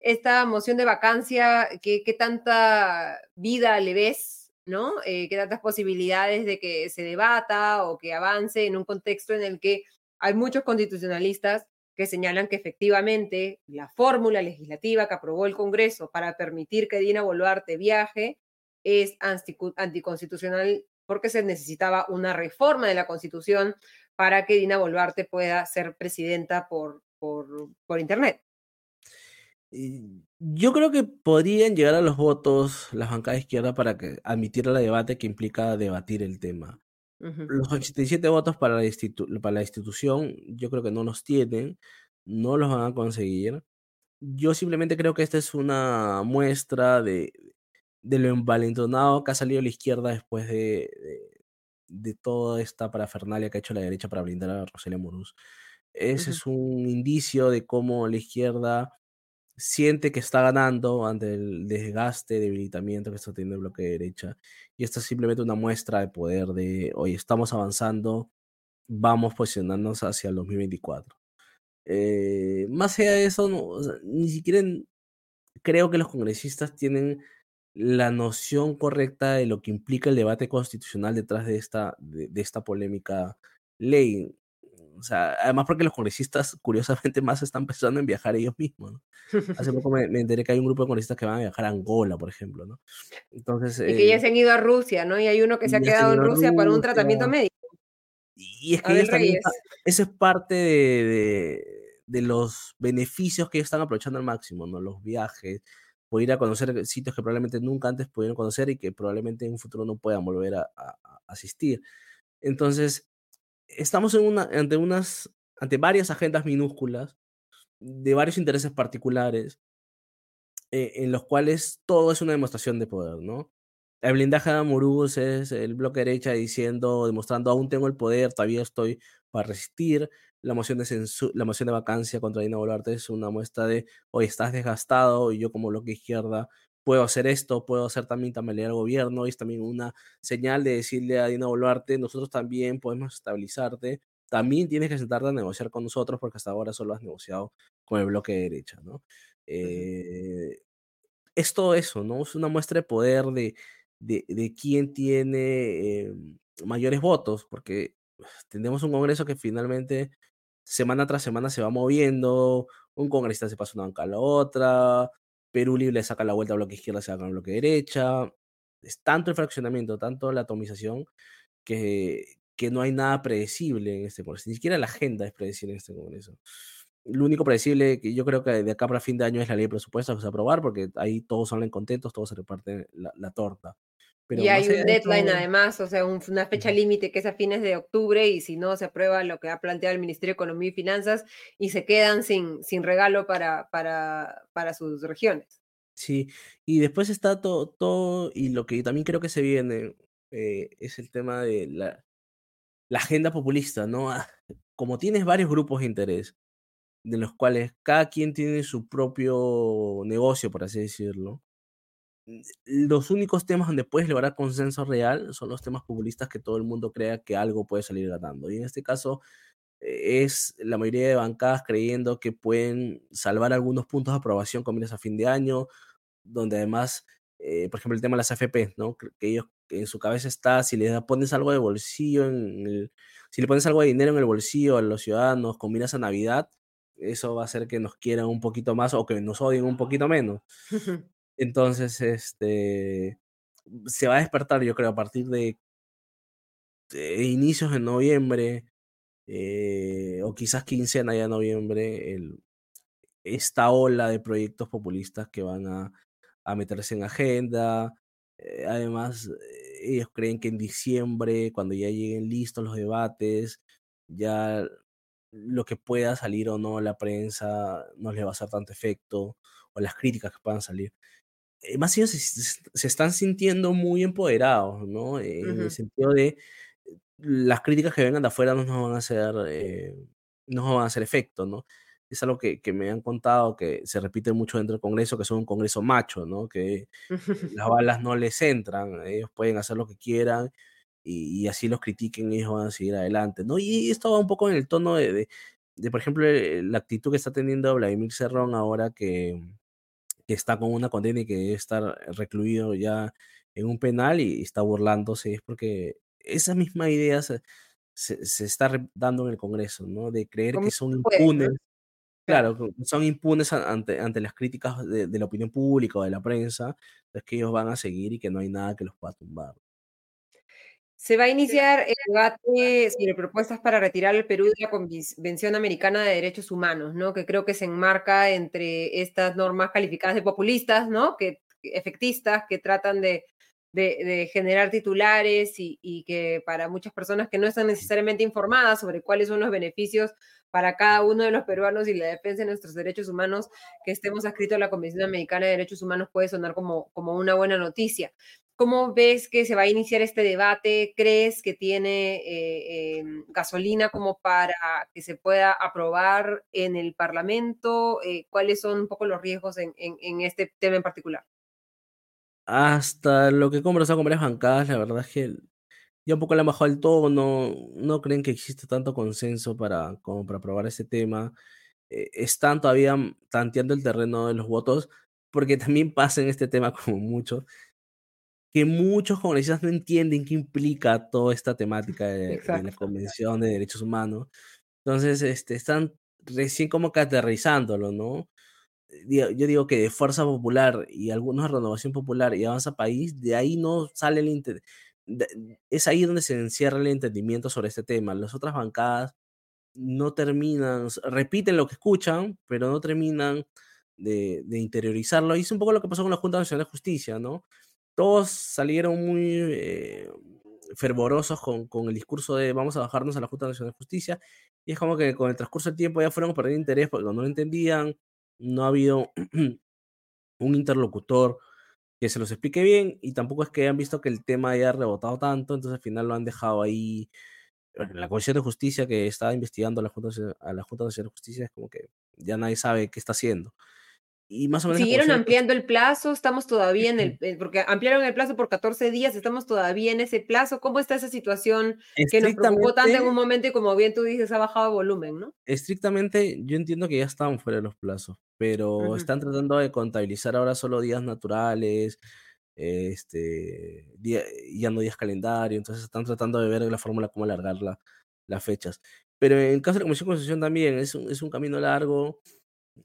Esta moción de vacancia, ¿qué, qué tanta vida le ves? ¿No? Eh, ¿Qué tantas posibilidades de que se debata o que avance en un contexto en el que hay muchos constitucionalistas que señalan que efectivamente la fórmula legislativa que aprobó el Congreso para permitir que Dina Boluarte viaje es anticonstitucional porque se necesitaba una reforma de la Constitución para que Dina Boluarte pueda ser presidenta por, por, por Internet. Yo creo que podrían llegar a los votos las bancadas de izquierda para que admitir el debate que implica debatir el tema. Los 87 votos para la, para la institución yo creo que no los tienen, no los van a conseguir. Yo simplemente creo que esta es una muestra de, de lo envalentonado que ha salido la izquierda después de, de, toda esta parafernalia que ha hecho la derecha para blindar a Roselia Muruz. Ese es un indicio de cómo la izquierda siente que está ganando ante el desgaste, debilitamiento que está teniendo el bloque de derecha. Y esta es simplemente una muestra de poder de, hoy estamos avanzando, vamos posicionándonos hacia el 2024. Eh, más allá de eso, ni siquiera creo que los congresistas tienen la noción correcta de lo que implica el debate constitucional detrás de esta, de, esta polémica ley. O sea, además porque los congresistas, curiosamente, más están pensando en viajar ellos mismos. Hace poco me, enteré que hay un grupo de congresistas que van a viajar a Angola, por ejemplo, ¿no? Entonces, y que ya eh se han ido a Rusia, ¿no? Y hay uno que se ha quedado en Rusia, para un tratamiento médico. Y es que eso es parte de, de, los beneficios que ellos están aprovechando al máximo, ¿no? Los viajes, o ir a conocer sitios que probablemente nunca antes pudieron conocer y que probablemente en un futuro no puedan volver a, asistir. Entonces, estamos ante, unas, ante varias agendas minúsculas de varios intereses particulares eh, en los cuales todo es una demostración de poder, ¿no? El blindaje de Amuruz es el bloque derecha diciendo, demostrando, aún tengo el poder, todavía estoy para resistir la moción de la moción de vacancia contra Dina Boluarte es una muestra de, hoy estás desgastado y yo como bloque izquierda puedo hacer esto, puedo hacer también tambalear al gobierno, y es también una señal de decirle a Dina Boluarte, nosotros también podemos estabilizarte, también tienes que sentarte a negociar con nosotros porque hasta ahora solo has negociado con el bloque de derecha, ¿no? Eh, es todo eso, ¿no? Es una muestra de poder de, de, de quién tiene em, mayores votos, porque tenemos un Congreso que finalmente semana tras semana se va moviendo, un congresista se pasa una banca a la otra, Perú Libre saca la vuelta a bloque izquierda, se saca al bloque derecha. Es tanto el fraccionamiento, tanto la atomización, que, que no hay nada predecible en este Congreso. Ni siquiera la agenda es predecible en este Congreso. Lo único predecible que yo creo que de acá para fin de año es la ley de presupuestos que se va a aprobar, porque ahí todos salen contentos, todos se reparten la torta y hay un deadline además, o sea, una fecha límite que es a fines de octubre y si no se aprueba lo que ha planteado el Ministerio de Economía y Finanzas y se quedan sin, sin regalo para, para, para sus regiones. Sí, y después está todo, todo y lo que también creo que se viene eh, es el tema de la, la agenda populista, ¿no? Ah, como tienes varios grupos de interés, de los cuales cada quien tiene su propio negocio, por así decirlo, los únicos temas donde puedes lograr consenso real son los temas populistas que todo el mundo crea que algo puede salir ganando. Y en este caso eh, es la mayoría de bancadas creyendo que pueden salvar algunos puntos de aprobación con miras a fin de año, donde además eh, por ejemplo, el tema de las AFP, ¿no? Que ellos en su cabeza está, si le pones algo de bolsillo en el, si le pones algo de dinero en el bolsillo a los ciudadanos con miras a Navidad, eso va a hacer que nos quieran un poquito más o que nos odien un poquito menos. Entonces, este, se va a despertar, yo creo, a partir de, inicios de noviembre, eh, o quizás quincena ya de noviembre, el, esta ola de proyectos populistas que van a, a meterse en agenda. Eh, además, ellos creen que en diciembre, cuando ya lleguen listos los debates, ya lo que pueda salir o no la prensa no les va a hacer tanto efecto, o las críticas que puedan salir. Eh, más ellos se, están sintiendo muy empoderados, ¿no? En el sentido de las críticas que vengan de afuera no nos van a hacer, eh, no van a hacer efecto, ¿no? Es algo que, que, me han contado que se repite mucho dentro del Congreso, que son un Congreso macho, ¿no? Que las balas no les entran, ellos pueden hacer lo que quieran y, así los critiquen, ellos van a seguir adelante, ¿no? Y esto va un poco en el tono de, de, por ejemplo, eh, la actitud que está teniendo Vladimir Cerrón ahora que, que está con una condena y que debe estar recluido ya en un penal y está burlándose, es porque esa misma idea se, se, está dando en el Congreso, ¿no? De creer que son impunes. Claro, son impunes ante, ante las críticas de, de, la opinión pública o de la prensa, es que ellos van a seguir y que no hay nada que los pueda tumbar. Se va a iniciar el debate sobre propuestas para retirar al Perú de la Convención Americana de Derechos Humanos, ¿no? Que creo que se enmarca entre estas normas calificadas de populistas, ¿no? Que efectistas, que tratan de, de, generar titulares y, y, que para muchas personas que no están necesariamente informadas sobre cuáles son los beneficios para cada uno de los peruanos y la defensa de nuestros derechos humanos, que estemos adscritos a la Convención Americana de Derechos Humanos puede sonar como, como una buena noticia. ¿Cómo ves que se va a iniciar este debate? ¿Crees que tiene eh, em, gasolina como para que se pueda aprobar en el Parlamento? Eh, ¿Cuáles son un poco los riesgos en, este tema en particular? Hasta lo que he conversado con varias bancadas, la verdad es que ya un poco le han bajado el tono, no creen que existe tanto consenso para, como para aprobar este tema. Eh, están todavía tanteando el terreno de los votos, porque también pasa en este tema como mucho que muchos congresistas no entienden qué implica toda esta temática de, la Convención de Derechos Humanos. Entonces, este, están recién como que aterrizándolo, ¿no? Yo digo que de Fuerza Popular y algunos de Renovación Popular y Avanza País, de ahí no sale el es ahí donde se encierra el entendimiento sobre este tema. Las otras bancadas no terminan, repiten lo que escuchan, pero no terminan de, de interiorizarlo. Y es un poco lo que pasó con la Junta Nacional de Justicia, ¿no? Todos salieron muy eh, fervorosos con, con, el discurso de vamos a bajarnos a la Junta Nacional de Justicia, y es como que con el transcurso del tiempo ya fueron perdiendo interés porque no lo entendían, no ha habido un interlocutor que se los explique bien, y tampoco es que hayan visto que el tema haya rebotado tanto, entonces al final lo han dejado ahí. La Comisión de Justicia que estaba investigando a la Junta, a la Junta Nacional de Justicia es como que ya nadie sabe qué está haciendo. Y más o menos Siguieron ampliando el plazo, estamos todavía en el, porque ampliaron el plazo por 14 días, estamos todavía en ese plazo. ¿Cómo está esa situación que nos preocupó tanto en un momento y como bien tú dices, ha bajado volumen, ¿no? Estrictamente, yo entiendo que ya estaban fuera de los plazos, pero están tratando de contabilizar ahora solo días naturales, este, ya no días calendario, entonces están tratando de ver la fórmula cómo alargar las fechas. Pero en el caso de la Comisión de Constitución también es un, es un camino largo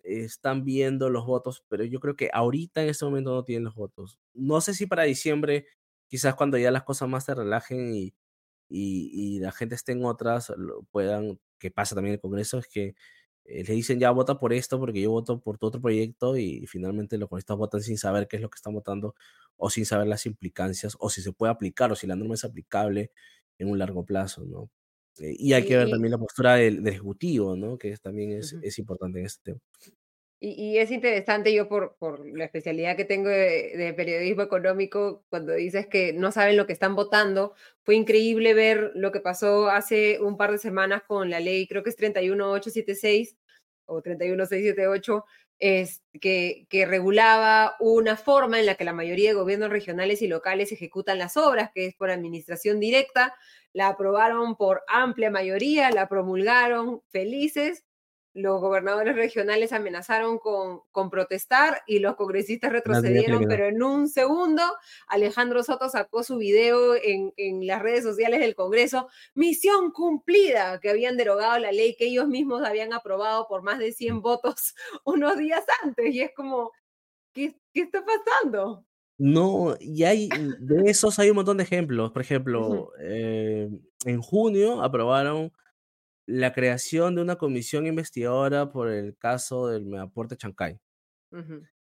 están viendo los votos, pero yo creo que ahorita en este momento no tienen los votos. No sé si para diciembre, quizás cuando ya las cosas más se relajen y, y, la gente esté en otras, puedan, que pasa también en el Congreso, es que eh, le dicen ya vota por esto porque yo voto por tu otro proyecto y, finalmente los congresistas votan sin saber qué es lo que están votando o sin saber las implicancias o si se puede aplicar o si la norma es aplicable en un largo plazo, ¿no? Eh, y hay que ver también la postura del, Ejecutivo, ¿no? Que también es, es importante en este tema. Y, es interesante yo por, por, la especialidad que tengo de, periodismo económico, cuando dices que no saben lo que están votando, fue increíble ver lo que pasó hace un par de semanas con la ley, creo que es 31876 o 31678, es, que, que regulaba una forma en la que la mayoría de gobiernos regionales y locales ejecutan las obras, que es por administración directa, la aprobaron por amplia mayoría, la promulgaron felices los gobernadores regionales amenazaron con, con protestar y los congresistas retrocedieron, pero en un segundo Alejandro Soto sacó su video en, en, las redes sociales del Congreso, misión cumplida, que habían derogado la ley que ellos mismos habían aprobado por más de 100 votos unos días antes. Y es como, ¿qué, qué está pasando? No, y hay, de esos hay un montón de ejemplos. Por ejemplo, eh, en junio aprobaron la creación de una comisión investigadora por el caso del Megaporte Chancay.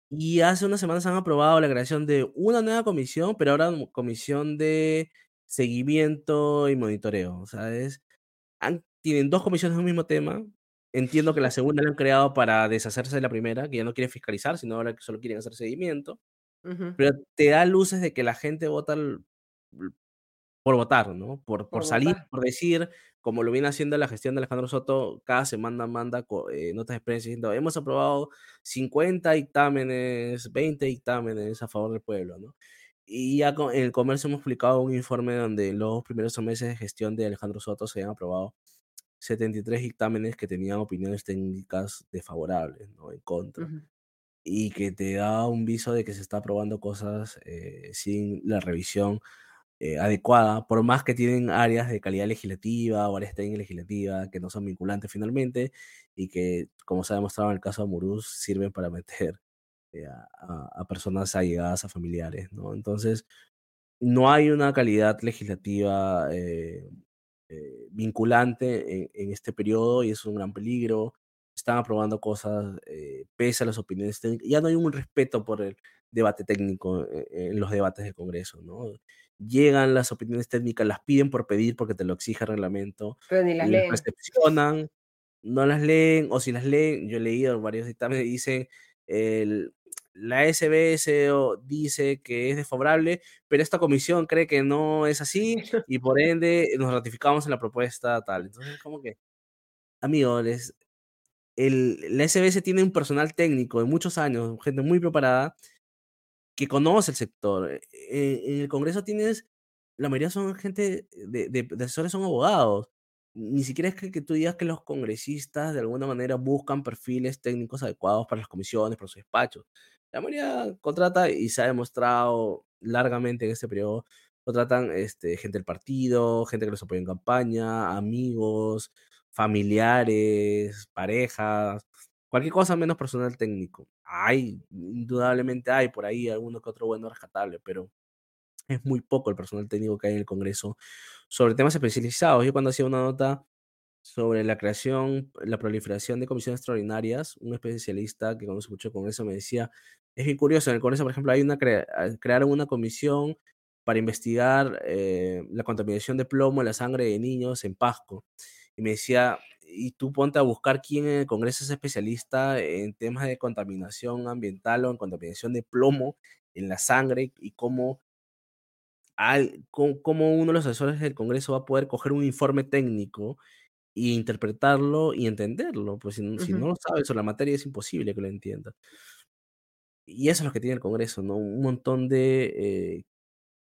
Y hace unas semanas han aprobado la creación de una nueva comisión, pero ahora comisión de seguimiento y monitoreo. O sea, es, tienen dos comisiones del mismo tema. Entiendo que la segunda la han creado para deshacerse de la primera, que ya no quieren fiscalizar, sino ahora que solo quieren hacer seguimiento. Pero te da luces de que la gente vota por votar, ¿no? Por, por, salir, por decir, como lo viene haciendo la gestión de Alejandro Soto, cada semana manda eh, notas de prensa diciendo, hemos aprobado 50 dictámenes, 20 dictámenes a favor del pueblo, ¿no? Y ya en el comercio hemos publicado un informe donde los primeros meses de gestión de Alejandro Soto se habían aprobado 73 dictámenes que tenían opiniones técnicas desfavorables, ¿no? En contra. Y que te da un viso de que se está aprobando cosas eh, sin la revisión eh, adecuada, por más que tienen áreas de calidad legislativa o áreas técnicas legislativas que no son vinculantes finalmente y que, como se ha demostrado en el caso de Muruz, sirven para meter eh, a, personas allegadas a familiares, ¿no? Entonces, no hay una calidad legislativa eh, vinculante en, este periodo y es un gran peligro. Están aprobando cosas pese a las opiniones técnicas. Ya no hay un respeto por el debate técnico en los debates del Congreso, ¿no? Llegan las opiniones técnicas, las piden por pedir porque te lo exige el reglamento, pero ni las leen. recepcionan, no las leen, o si las leen, yo he leído varios dictámenes, dicen, el, la SBS dice que es desfavorable, pero esta comisión cree que no es así y por ende nos ratificamos en la propuesta tal. Entonces, como que, amigos, el, la SBS tiene un personal técnico de muchos años, gente muy preparada, que conoce el sector. Eh, en el Congreso tienes, la mayoría son gente de, de, asesores, son abogados. Ni siquiera es que, que, tú digas que los congresistas de alguna manera buscan perfiles técnicos adecuados para las comisiones, para sus despachos. La mayoría contrata y se ha demostrado largamente en este periodo, contratan este, gente del partido, gente que los apoya en campaña, amigos, familiares, parejas, cualquier cosa menos personal técnico. Hay, indudablemente hay por ahí alguno que otro bueno rescatable, pero es muy poco el personal técnico que hay en el Congreso sobre temas especializados. Yo cuando hacía una nota sobre la creación, la proliferación de comisiones extraordinarias, un especialista que conoce mucho el Congreso me decía, es muy curioso, en el Congreso, por ejemplo, hay una ah, crearon una comisión para investigar eh, la contaminación de plomo en la sangre de niños en Pasco. Y me decía, y tú ponte a buscar quién en el Congreso es especialista en temas de contaminación ambiental o en contaminación de plomo en la sangre y cómo, al, cómo, uno de los asesores del Congreso va a poder coger un informe técnico e interpretarlo y entenderlo. Pues si, no lo sabes sobre la materia es imposible que lo entiendas. Y eso es lo que tiene el Congreso, ¿no? Un montón de... Eh,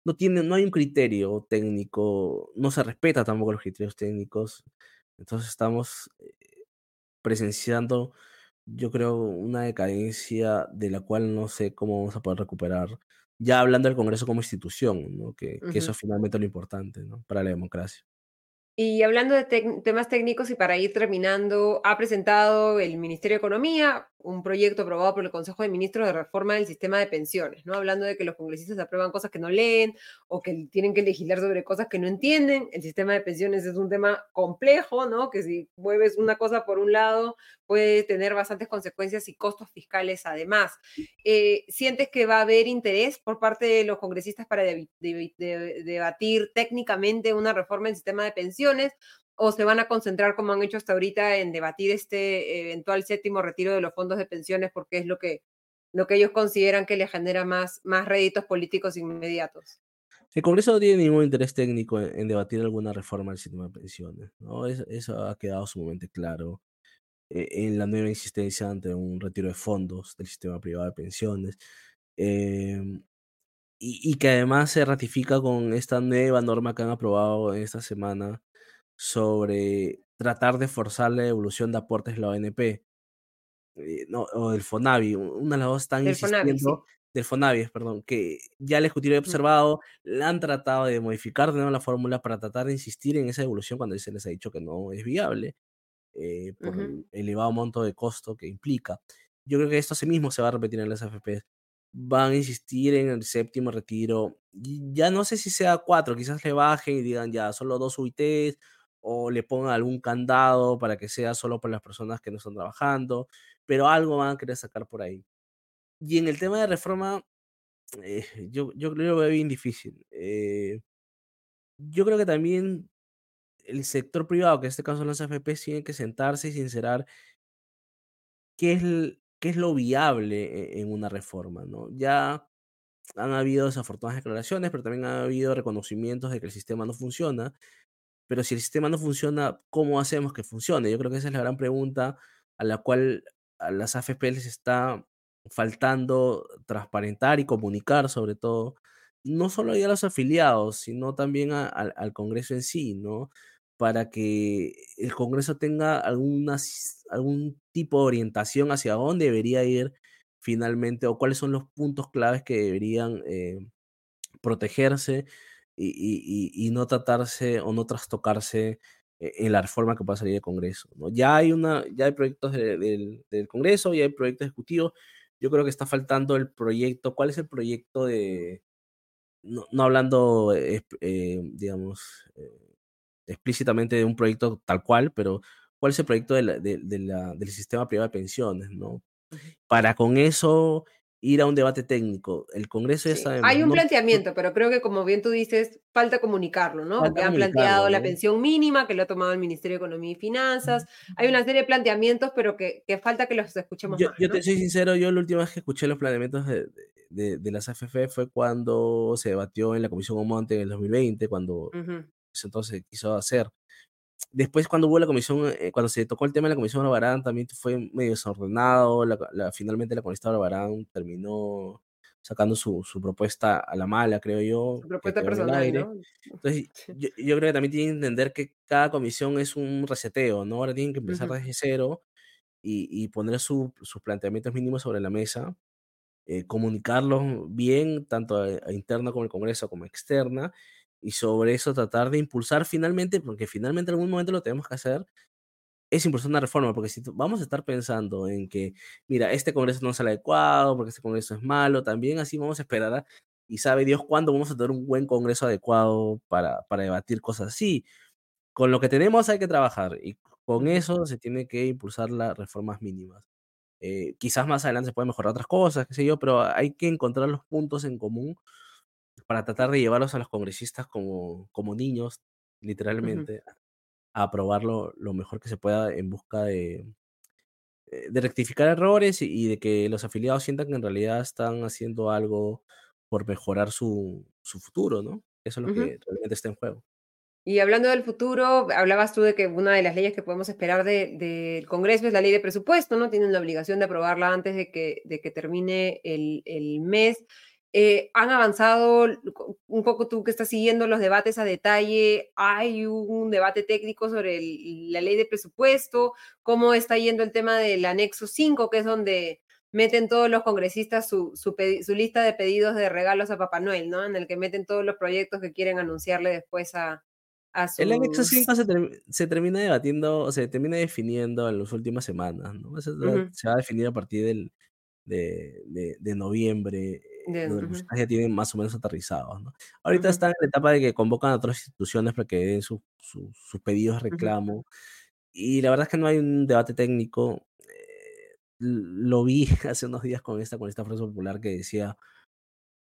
no, tiene, no hay un criterio técnico, no se respeta tampoco los criterios técnicos. Entonces estamos eh, presenciando, yo creo, una decadencia de la cual no sé cómo vamos a poder recuperar. Ya hablando del Congreso como institución, ¿no? que, que eso es finalmente lo importante ¿no? para la democracia. Y hablando de temas técnicos y para ir terminando, ha presentado el Ministerio de Economía un proyecto aprobado por el Consejo de Ministros de reforma del sistema de pensiones, ¿no? Hablando de que los congresistas aprueban cosas que no leen o que tienen que legislar sobre cosas que no entienden. El sistema de pensiones es un tema complejo, ¿no? Que si mueves una cosa por un lado puede tener bastantes consecuencias y costos fiscales además. Eh, ¿Sientes que va a haber interés por parte de los congresistas para debatir técnicamente una reforma del sistema de pensiones? O se van a concentrar, como han hecho hasta ahorita, en debatir este eventual séptimo retiro de los fondos de pensiones porque es lo que, lo que ellos consideran que le genera más, más réditos políticos inmediatos? El Congreso no tiene ningún interés técnico en, debatir alguna reforma del sistema de pensiones. Eso, ha quedado sumamente claro eh, en la nueva insistencia ante un retiro de fondos del sistema privado de pensiones. Em, y, y, que además se ratifica con esta nueva norma que han aprobado esta semana sobre tratar de forzar la evolución de aportes de la ONP. Eh, no, o del FONAVI, una de las dos están Del Fonavi, insistiendo, del FONAVI, perdón, que ya el Ejecutivo ha observado, la han tratado de modificar de nuevo la fórmula para tratar de insistir en esa evolución cuando se les ha dicho que no es viable eh, por el elevado monto de costo que implica. Yo creo que esto sí mismo se va a repetir en las AFPs. Van a insistir en el séptimo retiro. ya no sé si sea cuatro, quizás le bajen y digan ya solo dos UITs o le pongan algún candado para que sea solo para las personas que no están trabajando, pero algo van a querer sacar por ahí. Y en el tema de reforma, eh, yo, yo creo que veo bien difícil. Eh, yo creo que también el sector privado, que en este caso son las AFP, tienen que sentarse y sincerar qué es, l- qué es lo viable e- en una reforma, ¿no? Ya han habido desafortunadas declaraciones, pero también ha habido reconocimientos de que el sistema no funciona. Pero si el sistema no funciona, ¿cómo hacemos que funcione? Yo creo que esa es la gran pregunta a la cual a las AFP les está faltando transparentar y comunicar, sobre todo, no solo a los afiliados, sino también al Congreso en sí, ¿no? Para que el Congreso tenga alguna, algún tipo de orientación hacia dónde debería ir finalmente o cuáles son los puntos claves que deberían eh, protegerse y, y- y- no tratarse o no trastocarse eh, en la reforma que pueda salir del Congreso. ¿no? Ya hay una, ya hay proyectos de- del, del Congreso, ya hay proyectos ejecutivos. Yo creo que está faltando el proyecto. ¿Cuál es el proyecto de, no, no hablando, eh, eh, digamos, eh, explícitamente de un proyecto tal cual, pero cuál es el proyecto de la- de- de la- del sistema privado de pensiones, ¿no? Para con eso ir a un debate técnico. El Congreso ya Sí, sabemos. hay un no- planteamiento, pero creo que como bien tú dices, falta comunicarlo, ¿no? Falta Porque han planteado la pensión mínima, que lo ha tomado el Ministerio de Economía y Finanzas. Hay una serie de planteamientos, pero que, que falta que los escuchemos Yo, más, yo te soy sincero, yo la última vez que escuché los planeamientos de, de- de- de las AFP fue cuando se debatió en la Comisión Omonte en el 2020, cuando Ujú, eso entonces se quiso hacer. Después, cuando hubo la comisión, eh, cuando se tocó el tema de la comisión Barbarán, también fue medio desordenado. La, la- finalmente, la congresista Barbarán terminó sacando su, su propuesta a la mala, creo yo, Su propuesta personal. ¿no? Entonces, yo, yo creo que también tienen que entender que cada comisión es un reseteo, ¿no? Ahora tienen que empezar desde cero y, y poner su- sus planteamientos mínimos sobre la mesa, eh, comunicarlos bien, tanto a, a interno como el Congreso como externa, y sobre eso tratar de impulsar finalmente, porque finalmente en algún momento lo tenemos que hacer, es impulsar una reforma, porque si vamos a estar pensando en que, mira, este Congreso no es el adecuado, porque este Congreso es malo, también así vamos a esperar a- y sabe Dios cuándo vamos a tener un buen Congreso adecuado para, para debatir cosas así. Con lo que tenemos hay que trabajar y con eso se tiene que impulsar las reformas mínimas. Eh, quizás más adelante se pueden mejorar otras cosas, qué sé yo, pero hay que encontrar los puntos en común para tratar de llevarlos a los congresistas como, como niños, literalmente, a aprobarlo lo mejor que se pueda en busca de, eh, de rectificar errores y, y de que los afiliados sientan que en realidad están haciendo algo por mejorar su, su futuro, ¿no? Eso es lo que realmente está en juego. Y hablando del futuro, hablabas tú de que una de las leyes que podemos esperar de- del Congreso es la ley de presupuesto, ¿no? Tienen la obligación de aprobarla antes de que, de que termine el, el mes. Eh, han avanzado un poco tú que estás siguiendo los debates a detalle. Hay un debate técnico sobre el- la ley de presupuesto, cómo está yendo el tema del anexo 5, que es donde meten todos los congresistas su, su su lista de pedidos de regalos a Papá Noel, ¿no? En el que meten todos los proyectos que quieren anunciarle después a, a El anexo sus... 5 se, ter- se termina debatiendo, o se termina definiendo en las últimas semanas, ¿no? Se va- Ujú, se va a definir a partir del, de, de- de noviembre, los ya tienen más o menos aterrizados, ¿no? Ahorita ujú, están en la etapa de que convocan a otras instituciones para que den sus sus pedidos de reclamo. Y la verdad es que no hay un debate técnico. eh, lo vi hace unos días con esta, con esta Fuerza Popular que decía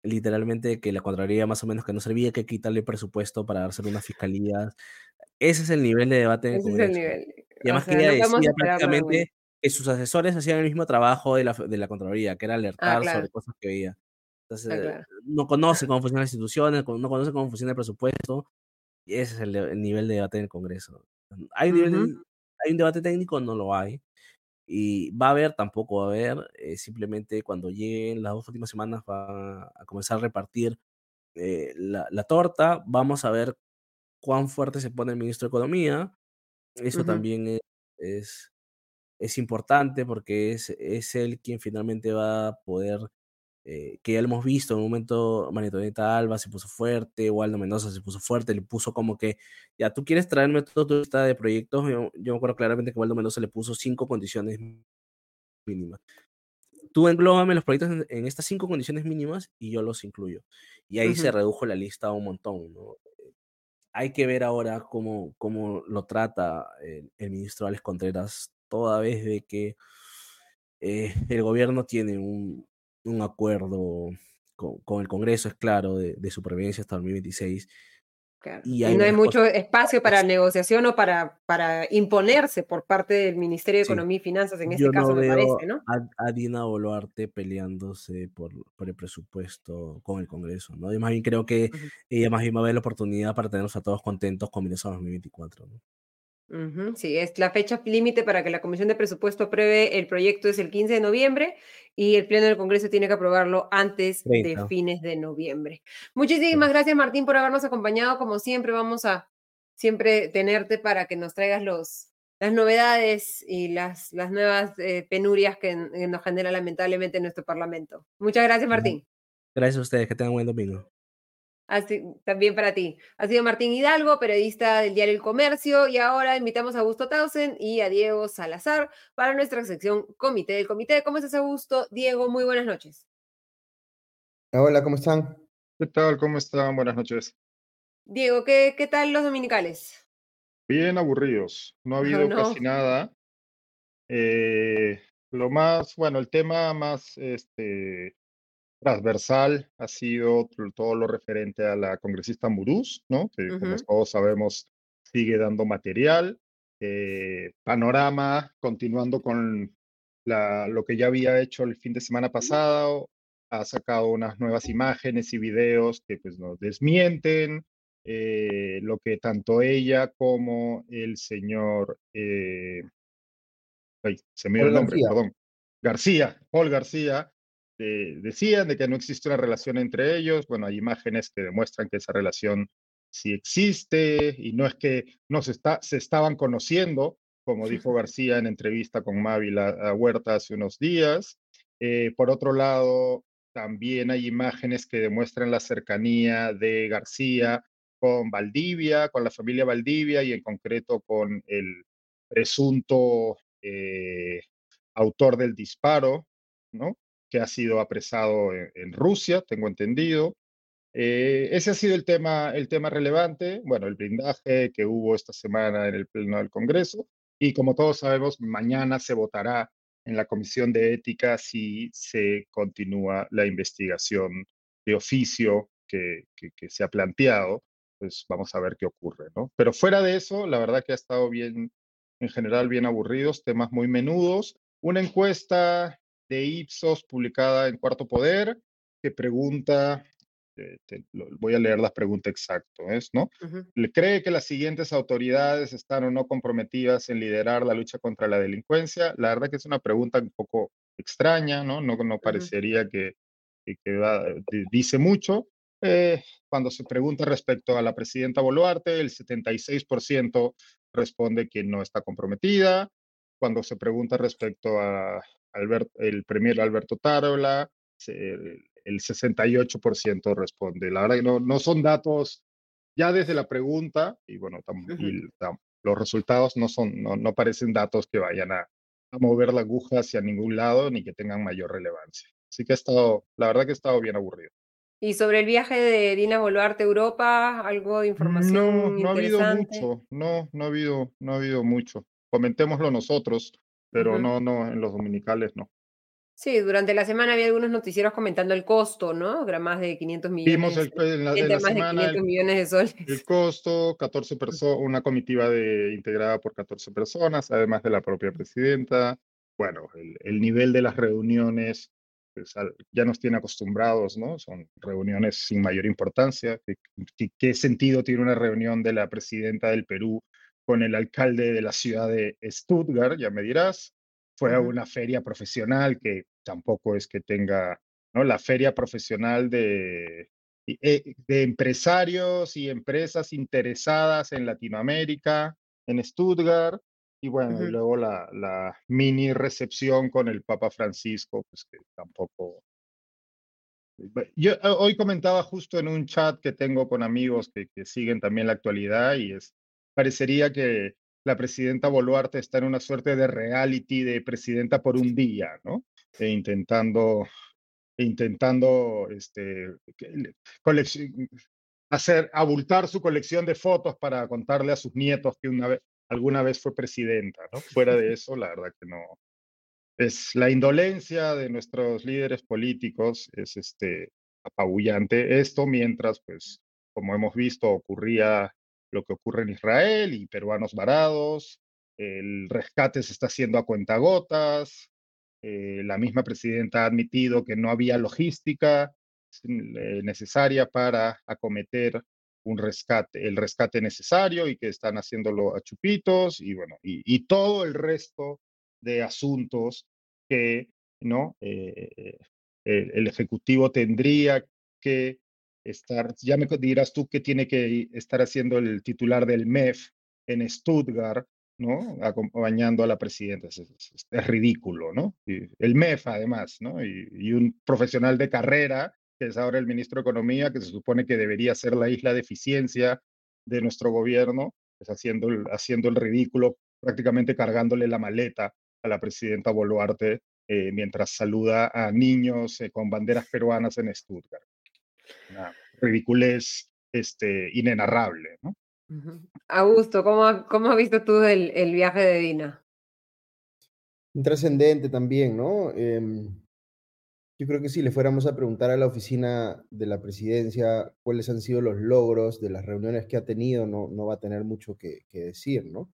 literalmente que la Contraloría más o menos que no servía que quitarle presupuesto para hacer unas fiscalías. Ese es el nivel de debate en el Ese es el nivel. Y O además que sea, no nada bueno. prácticamente que sus asesores hacían el mismo trabajo de la, de la Contraloría, que era Ah, alertar claro. sobre cosas que veía. Ah, claro. no conoce cómo funcionan las instituciones, no conoce cómo funciona el presupuesto, y ese es el, de- el nivel de debate en el Congreso. ¿Hay un, nivel, Ujú, ¿Hay un debate técnico? No lo hay. Y va a haber, tampoco va a haber, eh, simplemente cuando lleguen las dos últimas semanas va a comenzar a repartir eh, la, la torta, vamos a ver cuán fuerte se pone el ministro de Economía, Eso también es, es, importante porque es, es él quien finalmente va a poder eh, que ya lo hemos visto en un momento, Maritoneta Alba se puso fuerte, Waldo Mendoza se puso fuerte, le puso como que, ya tú quieres traerme toda tu lista de proyectos, yo, me acuerdo claramente que Waldo Mendoza le puso cinco condiciones mínimas. Tú englóbame los proyectos en, estas cinco condiciones mínimas y yo los incluyo. Y ahí se redujo la lista un montón, ¿no? Hay que ver ahora cómo, cómo lo trata el, el ministro Alex Contreras, toda vez de que eh, el gobierno tiene un, un acuerdo con, el Congreso, es claro, de, supervivencia hasta 2026. Y, no hay mucho espacio para negociación o para, para imponerse por parte del Ministerio de Economía y Finanzas, en este caso, me parece, ¿no? A, Dina Boluarte peleándose por, por, el presupuesto con el Congreso, ¿no? Y más bien creo que ella más bien va a ver la oportunidad para tenernos a todos contentos con a 2024, ¿no? Sí, es la fecha límite para que la Comisión de Presupuesto apruebe el proyecto es el 15 de noviembre y el Pleno del Congreso tiene que aprobarlo antes de fines de noviembre. Muchísimas gracias, Martín, por habernos acompañado. Como siempre, vamos a siempre tenerte para que nos traigas los, las novedades y las, las nuevas eh, penurias que, que, nos genera lamentablemente nuestro Parlamento. Muchas gracias, Martín. Gracias a ustedes, que tengan un buen domingo también para ti. Ha sido Martín Hidalgo, periodista del diario El Comercio, y ahora invitamos a Augusto Tausen y a Diego Salazar para nuestra sección Comité del Comité. ¿Cómo estás, Augusto? Diego, muy buenas noches. Hola, ¿cómo están? ¿Qué tal? ¿Cómo están? Buenas noches. Diego, ¿qué, qué tal los dominicales? Bien aburridos. No ha habido casi nada. Eh, lo más, bueno, el tema más este, transversal ha sido todo lo referente a la congresista Murús, ¿no? que como todos sabemos sigue dando material. Eh, panorama, continuando con la, lo que ya había hecho el fin de semana pasado, ha sacado unas nuevas imágenes y videos que pues nos desmienten eh, lo que tanto ella como el señor, eh, ay, se me dio el nombre, perdón, García, Paul García, decían de que no existe una relación entre ellos. Bueno, hay imágenes que demuestran que esa relación sí existe y no es que no se, está, se estaban conociendo, como dijo García en entrevista con Mavi Huerta hace unos días. Eh, por otro lado, también hay imágenes que demuestran la cercanía de García con Valdivia, con la familia Valdivia y en concreto con el presunto eh, autor del disparo, ¿no? Que ha sido apresado en, Rusia, tengo entendido. Eh, ese ha sido el tema, el tema relevante, bueno, el blindaje que hubo esta semana en el Pleno del Congreso y como todos sabemos, mañana se votará en la Comisión de Ética si se continúa la investigación de oficio que, que, que, se ha planteado, pues vamos a ver qué ocurre, ¿no? Pero fuera de eso, la verdad que ha estado bien, en general, bien aburridos, temas muy menudos. Una encuesta de Ipsos publicada en Cuarto Poder, que pregunta, eh, voy a leer la pregunta exacta, ¿es, no? ¿Le cree que las siguientes autoridades están o no comprometidas en liderar la lucha contra la delincuencia? La verdad que es una pregunta un poco extraña, ¿no? No, no parecería que, que, dice mucho. Eh, cuando se pregunta respecto a la presidenta Boluarte, el 76% responde que no está comprometida. Cuando se pregunta respecto a el premier Alberto Tarola, el 68% responde. La verdad que no, no son datos ya desde la pregunta y bueno, los resultados no son, no, no parecen datos que vayan a, a, mover la aguja hacia ningún lado ni que tengan mayor relevancia. Así que ha estado, la verdad que ha estado bien aburrido. ¿Y sobre el viaje de Dina Boluarte a Europa, algo de información? No, no ha habido mucho, no, no ha habido, no ha habido mucho. Comentémoslo nosotros pero no, no, en los dominicales no. Sí, durante la semana había algunos noticieros comentando el costo, ¿no? Era más de 500 millones. Vimos el, en la, semana el, millones de soles. El costo, 14 personas, una comitiva de, integrada por 14 personas, además de la propia presidenta. Bueno, el, nivel de las reuniones pues, ya nos tiene acostumbrados, ¿no? Son reuniones sin mayor importancia. ¿Qué, qué sentido tiene una reunión de la presidenta del Perú con el alcalde de la ciudad de Stuttgart, ya me dirás. Fue a una feria profesional que tampoco es que tenga, ¿no? La feria profesional de, eh, de empresarios y empresas interesadas en Latinoamérica, en Stuttgart, y bueno, y luego la, la, mini recepción con el Papa Francisco, pues que tampoco... Yo hoy comentaba justo en un chat que tengo con amigos que, que siguen también la actualidad y es, parecería que la presidenta Boluarte está en una suerte de reality de presidenta por un día, ¿no? E intentando, intentando este, hacer, abultar su colección de fotos para contarle a sus nietos que una vez, alguna vez fue presidenta, ¿no? Fuera de eso, la verdad que no. Es la indolencia de nuestros líderes políticos, es este apabullante. Esto mientras, pues, como hemos visto, ocurría lo que ocurre en Israel y peruanos varados, el rescate se está haciendo a cuentagotas, eh, la misma presidenta ha admitido que no había logística eh, necesaria para acometer un rescate, el rescate necesario y que están haciéndolo a chupitos y bueno, y, todo el resto de asuntos que no eh, el Ejecutivo tendría que estar, ya me dirás tú qué tiene que estar haciendo el titular del MEF en Stuttgart, ¿no? Acompañando a la presidenta. Es, ridículo, ¿no? el MEF, además, ¿no? Y, un profesional de carrera, que es ahora el ministro de Economía, que se supone que debería ser la isla de eficiencia de nuestro gobierno, pues haciendo el, haciendo el ridículo, prácticamente cargándole la maleta a la presidenta Boluarte eh, mientras saluda a niños eh, con banderas peruanas en Stuttgart una ridiculez este, inenarrable. ¿no? Augusto, ¿cómo, ¿cómo has visto tú el, el viaje de Dina? Trascendente también, ¿no? Em, yo creo que si le fuéramos a preguntar a la oficina de la presidencia cuáles han sido los logros de las reuniones que ha tenido, no, no va a tener mucho que, que decir, ¿no?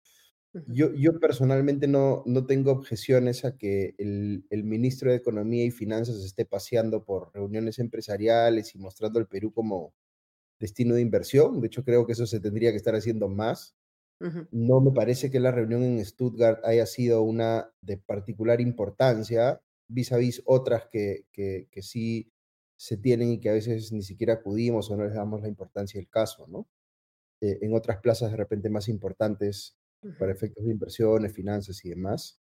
Yo, yo personalmente no, no tengo objeciones a que el, el, ministro de Economía y Finanzas esté paseando por reuniones empresariales y mostrando al Perú como destino de inversión. De hecho, creo que eso se tendría que estar haciendo más. No me parece que la reunión en Stuttgart haya sido una de particular importancia vis a vis otras que, que, que sí se tienen y que a veces ni siquiera acudimos o no les damos la importancia del caso, ¿no? Eh, en otras plazas de repente más importantes para efectos de inversiones, finanzas y demás.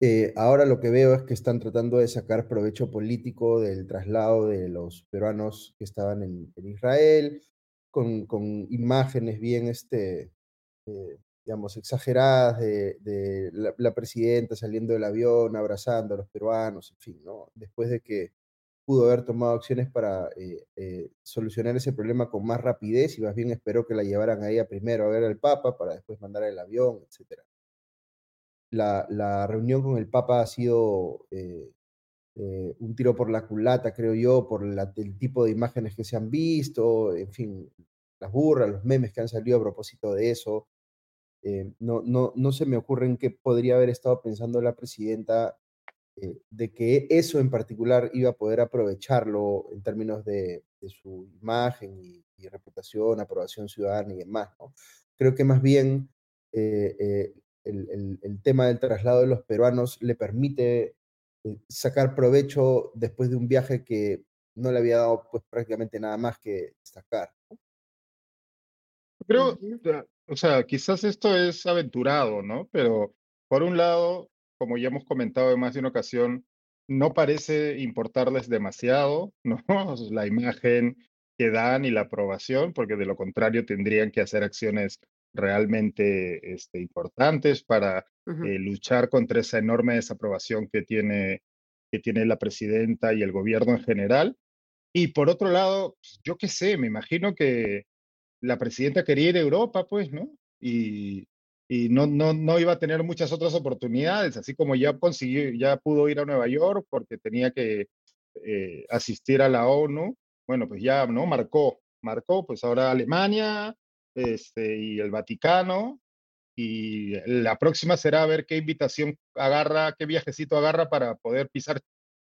Eh, ahora lo que veo es que están tratando de sacar provecho político del traslado de los peruanos que estaban en, Israel, con, con, imágenes bien, este, eh, digamos, exageradas de, la, presidenta saliendo del avión, abrazando a los peruanos, en fin, ¿no? Después de que pudo haber tomado acciones para eh, eh, solucionar ese problema con más rapidez y más bien esperó que la llevaran a ella primero a ver al Papa para después mandar el avión, etc. La, la reunión con el Papa ha sido eh, un tiro por la culata, creo yo, por el tipo de imágenes que se han visto, en fin, las burras, los memes que han salido a propósito de eso. no, no, no se me ocurre en qué podría haber estado pensando la presidenta eh, de que eso en particular iba a poder aprovecharlo en términos de, su imagen y, reputación, aprobación ciudadana y demás. ¿no? Creo que más bien eh, eh, el, tema del traslado de los peruanos le permite sacar provecho después de un viaje que no le había dado pues prácticamente nada más que destacar. Creo, o sea, quizás esto es aventurado, ¿no? Pero por un lado, como ya hemos comentado en más de una ocasión, no parece importarles demasiado, ¿no? La imagen que dan y la aprobación, porque de lo contrario tendrían que hacer acciones realmente este, importantes para eh, luchar contra esa enorme desaprobación que tiene, que tiene la presidenta y el gobierno en general. Y por otro lado, pues, yo qué sé, me imagino que la presidenta quería ir a Europa, pues, ¿no? Y, y no, no, no iba a tener muchas otras oportunidades, así como ya consiguió, ya pudo ir a Nueva York porque tenía que eh, asistir a la ONU, bueno, pues ya, ¿no? Marcó, marcó, pues ahora Alemania este, y el Vaticano, y la próxima será ver qué invitación agarra, qué viajecito agarra para poder pisar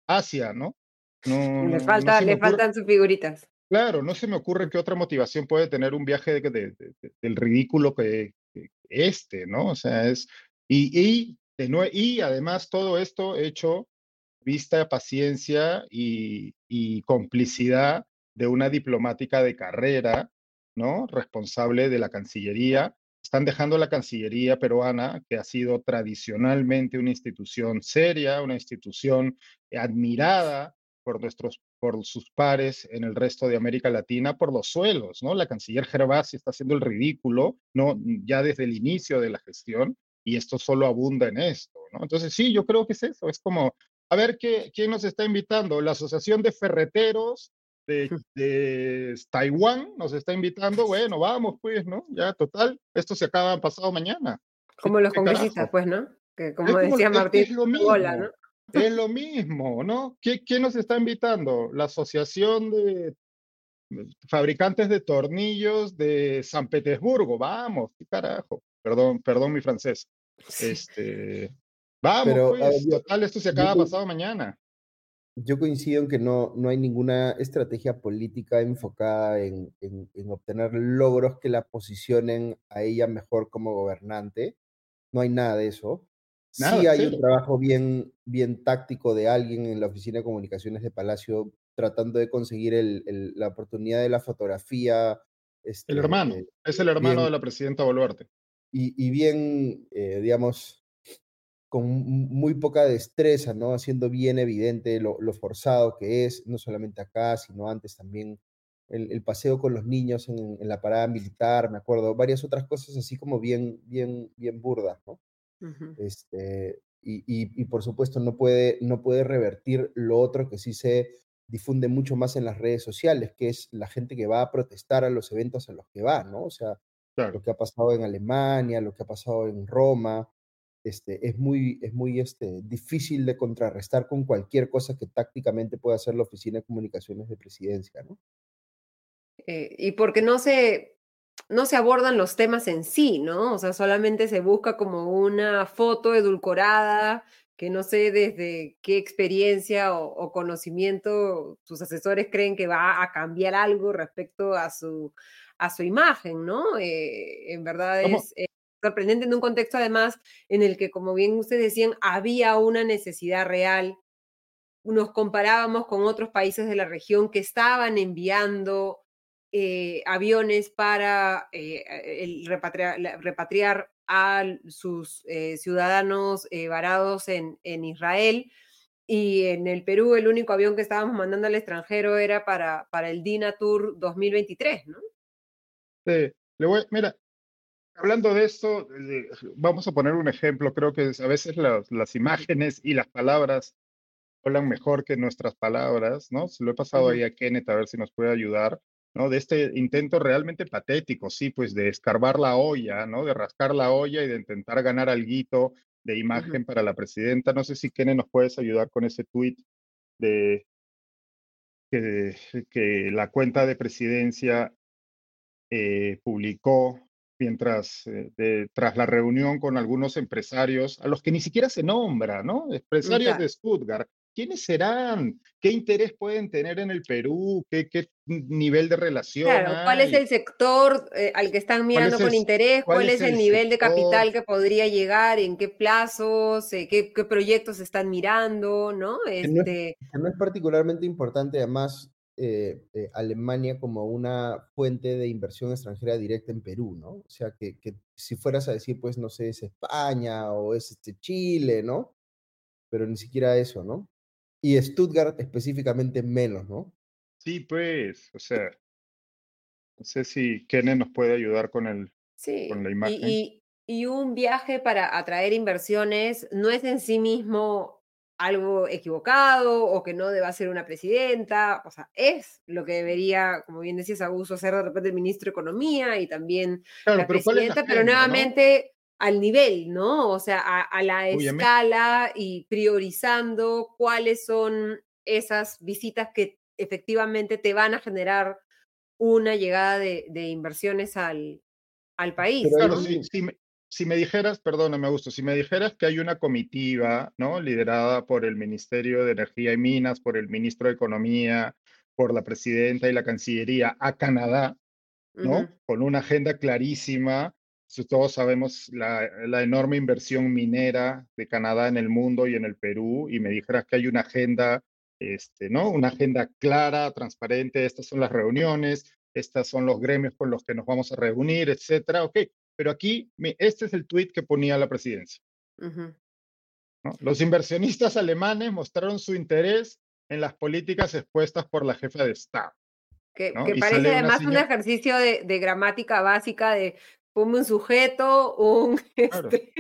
Asia, ¿no? no le, falta, le faltan sus figuritas. Claro, no se me ocurre qué otra motivación puede tener un viaje de, del ridículo que, este, ¿no? O sea, es, y, y, de y además todo esto hecho vista, paciencia y, y complicidad de una diplomática de carrera, ¿no? Responsable de la Cancillería, están dejando la Cancillería peruana, que ha sido tradicionalmente una institución seria, una institución admirada por nuestros por sus pares en el resto de América Latina por los suelos, ¿no? La canciller Gervasi está haciendo el ridículo, ¿no? Ya desde el inicio de la gestión y esto solo abunda en esto, ¿no? Entonces sí, yo creo que es eso, es como, a ver, ¿qué, ¿quién nos está invitando? La Asociación de Ferreteros de, de, Taiwán nos está invitando, bueno, vamos pues, ¿no? Ya, total, esto se acaba pasado mañana. Como los congresistas, pues, ¿no? Que como, decía Martín, es lo mismo, ¿no? Es lo mismo, ¿no? ¿Quién nos está invitando? La Asociación de Fabricantes de Tornillos de San Petersburgo. Vamos, qué carajo. Perdón, perdón mi francés. Este, vamos, pues, total, esto se acaba pasado mañana yo coincido en que no, no hay ninguna estrategia política enfocada en, en, obtener logros que la posicionen a ella mejor como gobernante. No hay nada de eso. Sí hay un trabajo bien, bien táctico de alguien en la Oficina de Comunicaciones de Palacio tratando de conseguir el, la oportunidad de la fotografía. Este, el hermano, eh, es el hermano de la presidenta Boluarte. Y, y bien, eh, digamos, con muy poca destreza, ¿no? Haciendo bien evidente lo, forzado que es, no solamente acá, sino antes también el, paseo con los niños en, la parada militar, me acuerdo, varias otras cosas así como bien, bien, bien burdas, ¿no? Este, y, y, por supuesto no puede, no puede revertir lo otro que sí se difunde mucho más en las redes sociales, que es la gente que va a protestar a los eventos a los que va, ¿no? O sea, lo que ha pasado en Alemania, lo que ha pasado en Roma, este, es muy, es muy este, difícil de contrarrestar con cualquier cosa que tácticamente pueda hacer la Oficina de Comunicaciones de Presidencia, ¿no? Eh, y porque no se, no se abordan los temas en sí, ¿no? O sea, solamente se busca como una foto edulcorada que no sé desde qué experiencia o, conocimiento sus asesores creen que va a cambiar algo respecto a su, a su imagen, ¿no? Eh, en verdad es, sorprendente en un contexto además en el que, como bien ustedes decían, había una necesidad real. Nos comparábamos con otros países de la región que estaban enviando eh, aviones para eh, repatriar, a sus eh, ciudadanos varados en, en Israel. Y en el Perú el único avión que estábamos mandando al extranjero era para, para el DINA Tour 2023, ¿no? Sí, le voy, mira, hablando de esto, vamos a poner un ejemplo. Creo que a veces las, imágenes y las palabras hablan mejor que nuestras palabras, ¿no? Se lo he pasado ahí a Kenneth a ver si nos puede ayudar, ¿no? De este intento realmente patético, sí, pues de escarbar la olla, ¿no? De rascar la olla y de intentar ganar algo de imagen para la presidenta. No sé si Kenneth nos puedes ayudar con ese tweet de que, que la cuenta de presidencia eh, publicó mientras, eh, tras la reunión con algunos empresarios, a los que ni siquiera se nombra, ¿no? Empresarios de Stuttgart. ¿Quiénes serán? ¿Qué interés pueden tener en el Perú? ¿Qué, qué nivel de relación? Claro, ¿cuál es el sector eh, al que están mirando con interés? ¿Cuál, es el, nivel de capital que podría llegar? ¿En qué plazos? Eh, qué, qué, proyectos están mirando? ¿no? Este... no es particularmente importante, además, eh, eh, Alemania como una fuente de inversión extranjera directa en Perú, ¿no? O sea, que, si fueras a decir, pues, no sé, es España o es este Chile, ¿no? Pero ni siquiera eso, ¿no? Y Stuttgart específicamente menos, ¿no? Sí, pues, o sea, no sé si Kenneth nos puede ayudar con, el, con la imagen. y, y un viaje para atraer inversiones no es en sí mismo algo equivocado o que no deba ser una presidenta, o sea, es lo que debería, como bien decías, Augusto, hacer de repente el ministro de Economía y también la presidenta, pero nuevamente al nivel, ¿no? O sea, a, la escala y priorizando cuáles son esas visitas que efectivamente te van a generar una llegada de, inversiones al, al país. Pero, si me dijeras, perdóname, Augusto, si me dijeras que hay una comitiva, ¿no? Liderada por el Ministerio de Energía y Minas, por el Ministro de Economía, por la Presidenta y la Cancillería a Canadá, ¿no? Con una agenda clarísima. Todos sabemos la, la, enorme inversión minera de Canadá en el mundo y en el Perú, y me dijeras que hay una agenda, este, ¿no? Una agenda clara, transparente, estas son las reuniones, estas son los gremios con los que nos vamos a reunir, etcétera. Ok, pero aquí, este es el tweet que ponía la presidencia. Los inversionistas alemanes mostraron su interés en las políticas expuestas por la jefa de Estado. Que, parece además un ejercicio de, gramática básica de ponme un sujeto, un, este,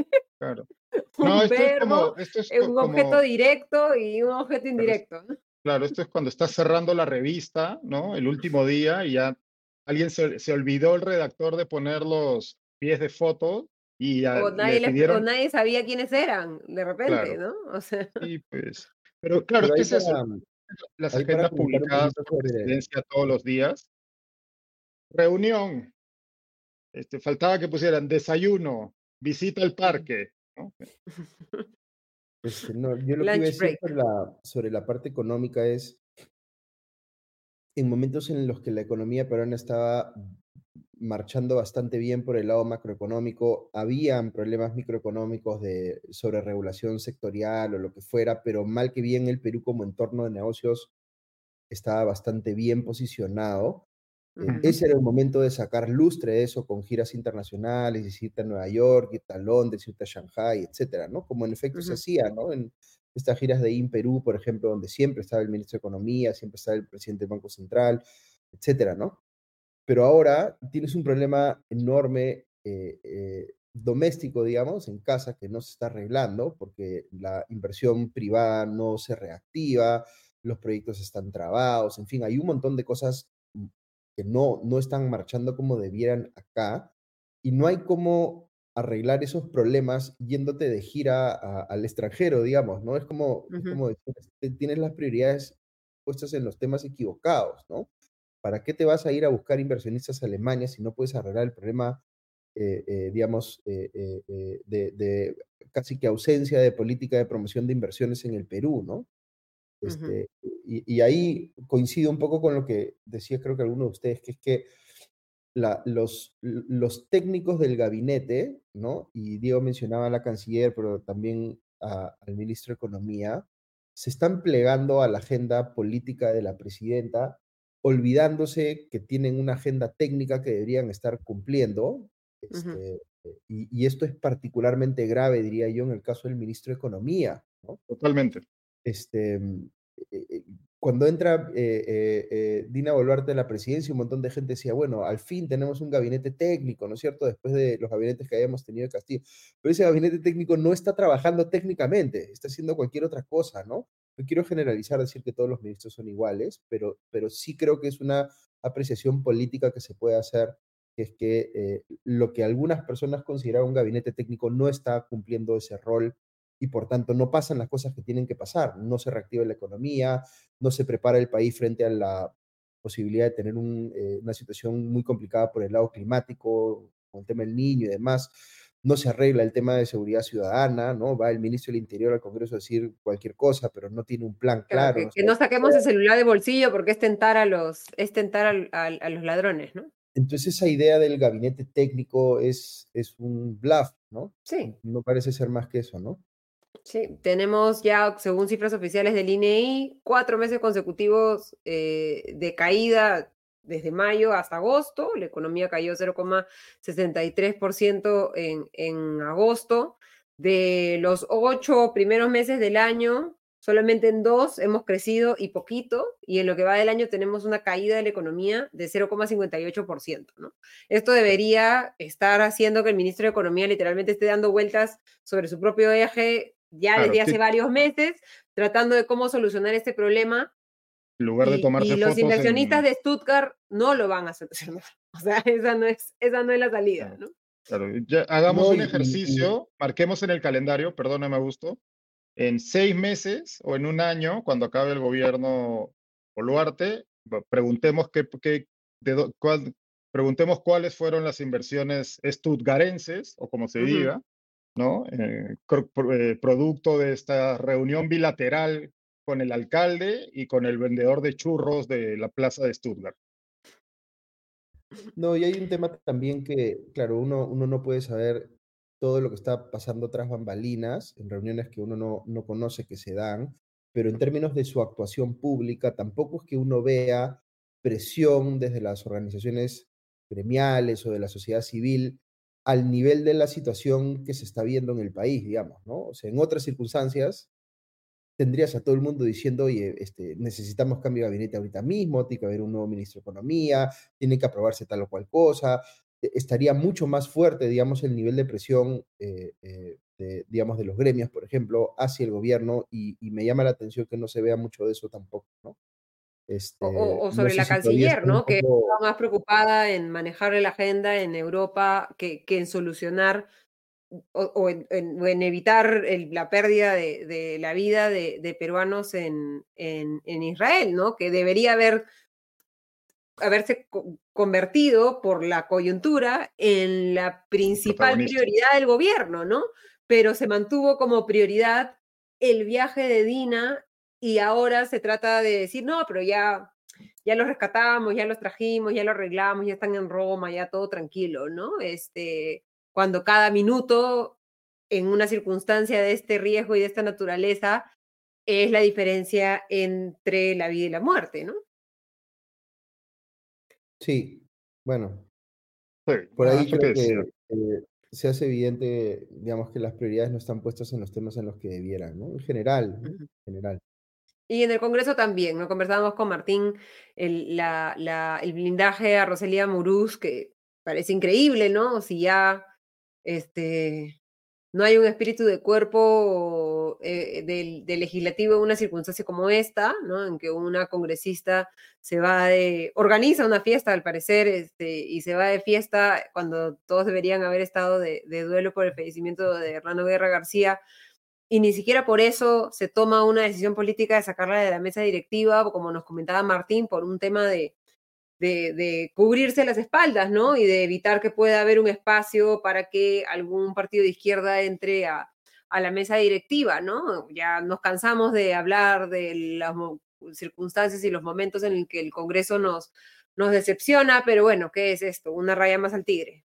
un verbo, un objeto directo y un objeto indirecto. Claro, esto es cuando estás cerrando la revista, ¿no? El último día y ya alguien se, se olvidó el redactor de poner los pies de foto y ya o nadie, pidieron... nadie sabía quiénes eran, de repente, ¿no? O sea... Sí, pues. Pero claro, es que es eso. Las agendas publicadas por presidencia todos los días. Reunión. Este, faltaba que pusieran desayuno, visita al parque. ¿no? No, yo lo que iba a decir sobre la, sobre la parte económica es, en momentos en los que la economía peruana estaba marchando bastante bien por el lado macroeconómico. Habían problemas microeconómicos de regulación sectorial o lo que fuera, pero mal que bien el Perú como entorno de negocios estaba bastante bien posicionado. Eh, ese era el momento de sacar lustre de eso con giras internacionales, irte a Nueva York, irte a Londres, irte a Shanghai, etcétera, ¿no? Como en efecto se hacía, ¿no? En estas giras de IN Perú, por ejemplo, donde siempre estaba el ministro de Economía, siempre estaba el presidente del Banco Central, etcétera, ¿no? pero ahora tienes un problema enorme eh, eh, doméstico, digamos, en casa que no se está arreglando porque la inversión privada no se reactiva, los proyectos están trabados, en fin, hay un montón de cosas mm, que no, no están marchando como debieran acá y no hay cómo arreglar esos problemas yéndote de gira al extranjero, digamos, ¿no? Es como, es como decir, tienes las prioridades puestas en los temas equivocados, ¿no? ¿Para qué te vas a ir a buscar inversionistas a Alemania si no puedes arreglar el problema, eh, eh, digamos, eh, de, casi que ausencia de política de promoción de inversiones en el Perú, ¿no? Este, y, ahí coincido un poco con lo que decía creo que alguno de ustedes, que es que los, los técnicos del gabinete, ¿no? Y Diego mencionaba a la canciller, pero también al ministro de Economía, se están plegando a la agenda política de la presidenta olvidándose que tienen una agenda técnica que deberían estar cumpliendo. Este, y, esto es particularmente grave, diría yo, en el caso del ministro de Economía. Totalmente. Este, mm, eh, eh, cuando entra eh, Dina Boluarte a la presidencia, un montón de gente decía, bueno, al fin tenemos un gabinete técnico, ¿no es cierto? Después de los gabinetes que habíamos tenido en Castillo. Pero ese gabinete técnico no está trabajando técnicamente, está haciendo cualquier otra cosa, ¿no? no quiero generalizar, decir que todos los ministros son iguales, pero, pero sí creo que es una apreciación política que se puede hacer, que es que eh, lo que algunas personas consideran un gabinete técnico no está cumpliendo ese rol y por tanto no pasan las cosas que tienen que pasar, no se reactiva la economía, no se prepara el país frente a la posibilidad de tener eh, una situación muy complicada por el lado climático, con el tema del niño y demás no se arregla el tema de seguridad ciudadana, ¿no? Va el ministro del Interior al Congreso a decir cualquier cosa, pero no tiene un plan claro. que, no, saquemos el celular de bolsillo porque es tentar a los, es tentar a, los ladrones, ¿no? Entonces esa idea del gabinete técnico es, es un bluff, ¿no? Sí. No parece ser más que eso, ¿no? Sí, tenemos ya, según cifras oficiales del INEI, cuatro meses consecutivos eh, de caída desde mayo hasta agosto, la economía cayó 0,63% en, en agosto. De los ocho primeros meses del año, solamente en dos hemos crecido y poquito, y en lo que va del año tenemos una caída de la economía de 0,58%. ¿no? Esto debería estar haciendo que el ministro de Economía literalmente esté dando vueltas sobre su propio eje ya desde hace varios meses, tratando de cómo solucionar este problema lugar de tomarse y los inversionistas de Stuttgart no lo van a solucionar. O sea, esa no es, esa no es la salida, ¿no? Claro, ya hagamos un ejercicio, marquemos en el calendario, perdóname, Augusto, en seis meses o en un año, cuando acabe el gobierno Boluarte, preguntemos qué, qué de, preguntemos cuáles fueron las inversiones stuttgarenses, o como se diga, ¿no? Eh, eh, producto de esta reunión bilateral con el alcalde y con el vendedor de churros de la plaza de Stuttgart. No, y hay un tema también que, claro, uno, uno no puede saber todo lo que está pasando tras bambalinas, en reuniones que uno no, no conoce que se dan, pero en términos de su actuación pública, tampoco es que uno vea presión desde las organizaciones gremiales o de la sociedad civil al nivel de la situación que se está viendo en el país, digamos, ¿no? O sea, en otras circunstancias tendrías a todo el mundo diciendo, oye, este, necesitamos cambio de gabinete ahorita mismo, tiene que haber un nuevo ministro de Economía, tiene que aprobarse tal o cual cosa, e, estaría mucho más fuerte, digamos, el nivel de presión, eh, eh, de, digamos, de los gremios, por ejemplo, hacia el gobierno, y, me llama la atención que no se vea mucho de eso tampoco, ¿no? Este, o, sobre la canciller, ¿no? Que está más preocupada en manejar la agenda en Europa que, que en solucionar o, en, evitar la pérdida de, la vida de, peruanos en, en, Israel, ¿no? Que debería haber haberse convertido por la coyuntura en la principal prioridad del gobierno, ¿no? Pero se mantuvo como prioridad el viaje de Dina y ahora se trata de decir, no, pero ya, ya los rescatamos, ya los trajimos, ya los arreglamos, ya están en Roma, ya todo tranquilo, ¿no? Este, cuando cada minuto en una circunstancia de este riesgo y de esta naturaleza es la diferencia entre la vida y la muerte, ¿no? Sí, bueno. por ahí creo que eh, se hace evidente, digamos, que las prioridades no están puestas en los temas en los que debieran, ¿no? En general, en general. Y en el Congreso también, ¿no? Conversábamos con Martín el, el blindaje a Rosalía Muruz, que parece increíble, ¿no? Si ya este, no hay un espíritu de cuerpo eh, del, legislativo en una circunstancia como esta, ¿no? En que una congresista se va de, organiza una fiesta al parecer, este, y se va de fiesta cuando todos deberían haber estado de, de duelo por el fallecimiento de Hernando Guerra García, y ni siquiera por eso se toma una decisión política de sacarla de la mesa directiva, como nos comentaba Martín, por un tema de, de, cubrirse las espaldas, ¿no? Y de evitar que pueda haber un espacio para que algún partido de izquierda entre a, la mesa directiva, ¿no? Ya nos cansamos de hablar de las circunstancias y los momentos en los que el Congreso nos, nos decepciona, pero bueno, ¿qué es esto? Una raya más al tigre.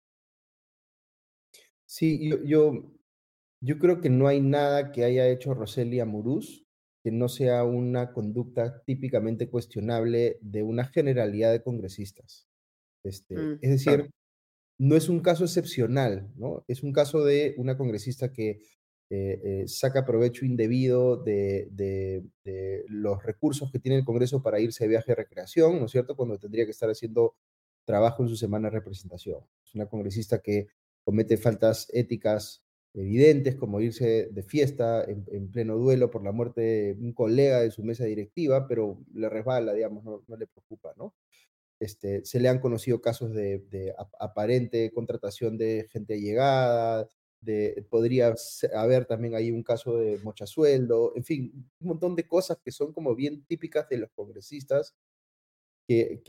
Sí, yo, yo, yo creo que no hay nada que haya hecho Roselia Muruz que no sea una conducta típicamente cuestionable de una generalidad de congresistas. Este, mm, es decir, no es un caso excepcional, ¿no? Es un caso de una congresista que eh, eh, saca provecho indebido de, de, los recursos que tiene el Congreso para irse de viaje de recreación, ¿no es cierto? Cuando tendría que estar haciendo trabajo en su semana de representación. Es una congresista que comete faltas éticas evidentes, como irse de fiesta en, pleno duelo por la muerte de un colega de su mesa directiva, pero le resbala, digamos, no, le preocupa, ¿no? Este, se le han conocido casos de, aparente contratación de gente llegada, de, podría haber también ahí un caso de mochasueldo, en fin, un montón de cosas que son como bien típicas de los congresistas que,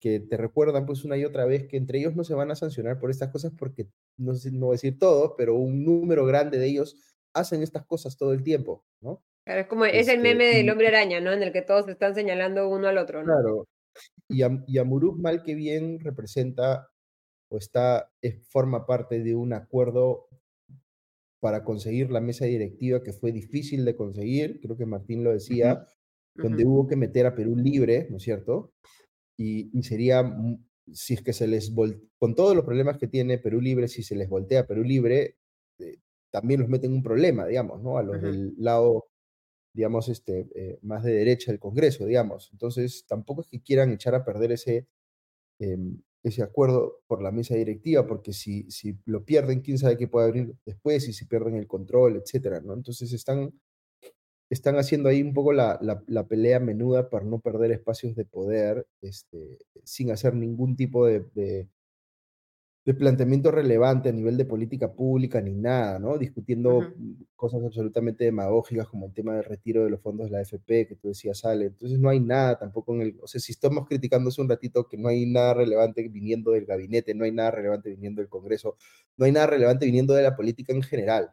que, te recuerdan pues una y otra vez que entre ellos no se van a sancionar por estas cosas porque, no sé, no voy a decir todos, pero un número grande de ellos hacen estas cosas todo el tiempo, ¿no? Claro, es como, es el este, meme del hombre araña, ¿no? En el que todos están señalando uno al otro, ¿no? Claro. Y a, y a mal que bien representa o está, es, forma parte de un acuerdo para conseguir la mesa directiva que fue difícil de conseguir, creo que Martín lo decía, donde hubo que meter a Perú libre, ¿no es cierto? Y, sería, si es que se les, con todos los problemas que tiene Perú libre, si se les voltea Perú libre, eh, también los meten un problema, digamos, ¿no? A los del lado, digamos, este, eh, más de derecha del Congreso, digamos. Entonces, tampoco es que quieran echar a perder ese, em, ese acuerdo por la mesa directiva, porque si, si lo pierden, quién sabe qué puede abrir después, y si pierden el control, etcétera, ¿no? Entonces están están haciendo ahí un poco la, la, pelea menuda para no perder espacios de poder, este, sin hacer ningún tipo de, de, planteamiento relevante a nivel de política pública ni nada, ¿no? Discutiendo cosas absolutamente demagógicas como el tema del retiro de los fondos de la AFP, que tú decías, sale. Entonces no hay nada tampoco en el, o sea, si estamos criticando hace un ratito que no hay nada relevante viniendo del gabinete, no hay nada relevante viniendo del Congreso, no hay nada relevante viniendo de la política en general.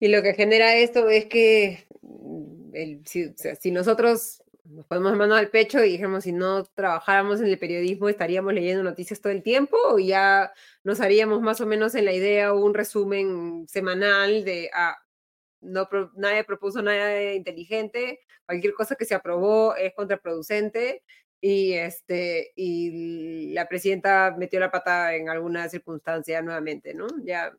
Y lo que genera esto es que mm, si, nosotros nos ponemos mano al pecho y dijéramos, si no trabajáramos en el periodismo, estaríamos leyendo noticias todo el tiempo o ya nos haríamos más o menos en la idea un resumen semanal de, ah, no, nadie propuso nada inteligente, cualquier cosa que se aprobó es contraproducente y, este, y la presidenta metió la pata en alguna circunstancia nuevamente, ¿no? Ya,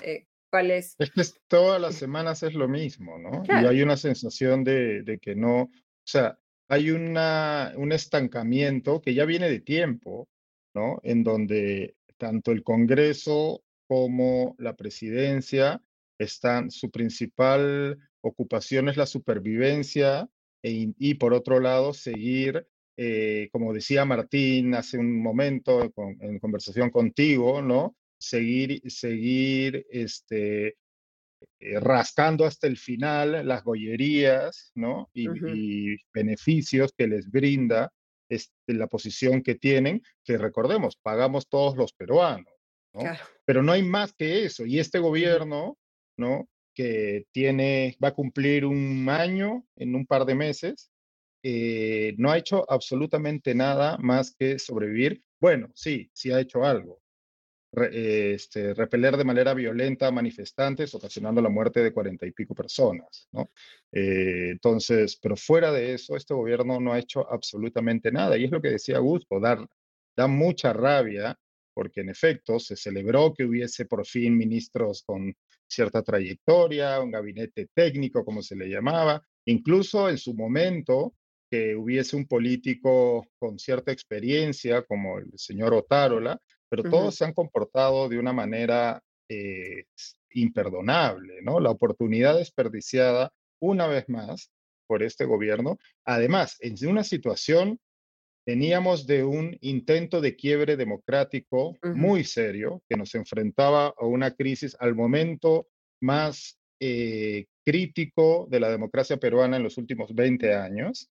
eh, ¿cuál es? Es que todas las semanas es lo mismo, ¿no? Y hay una sensación de, de, que no, o sea, hay una, un estancamiento que ya viene de tiempo, ¿no? En donde tanto el Congreso como la presidencia están, su principal ocupación es la supervivencia e y por otro lado seguir eh, como decía Martín hace un momento en conversación contigo, ¿no? Seguir, seguir este, eh, rascando hasta el final las gollerías, ¿no? Y, beneficios que les brinda este, la posición que tienen, que recordemos, pagamos todos los peruanos, ¿no? Pero no hay más que eso. Y este gobierno, ¿no? Que tiene, va a cumplir un año en un par de meses, eh, no ha hecho absolutamente nada más que sobrevivir. Bueno, sí, sí ha hecho algo. Este, repeler de manera violenta a manifestantes, ocasionando la muerte de cuarenta y pico personas. ¿no? Eh, entonces, pero fuera de eso, este gobierno no ha hecho absolutamente nada. Y es lo que decía Augusto, dar, da mucha rabia, porque en efecto se celebró que hubiese por fin ministros con cierta trayectoria, un gabinete técnico, como se le llamaba. Incluso en su momento, que hubiese un político con cierta experiencia como el señor Otárola, pero todos se han comportado de una manera eh, imperdonable, ¿no? La oportunidad desperdiciada una vez más por este gobierno. Además, en una situación teníamos de un intento de quiebre democrático muy serio que nos enfrentaba a una crisis al momento más eh, crítico de la democracia peruana en los últimos 20 años.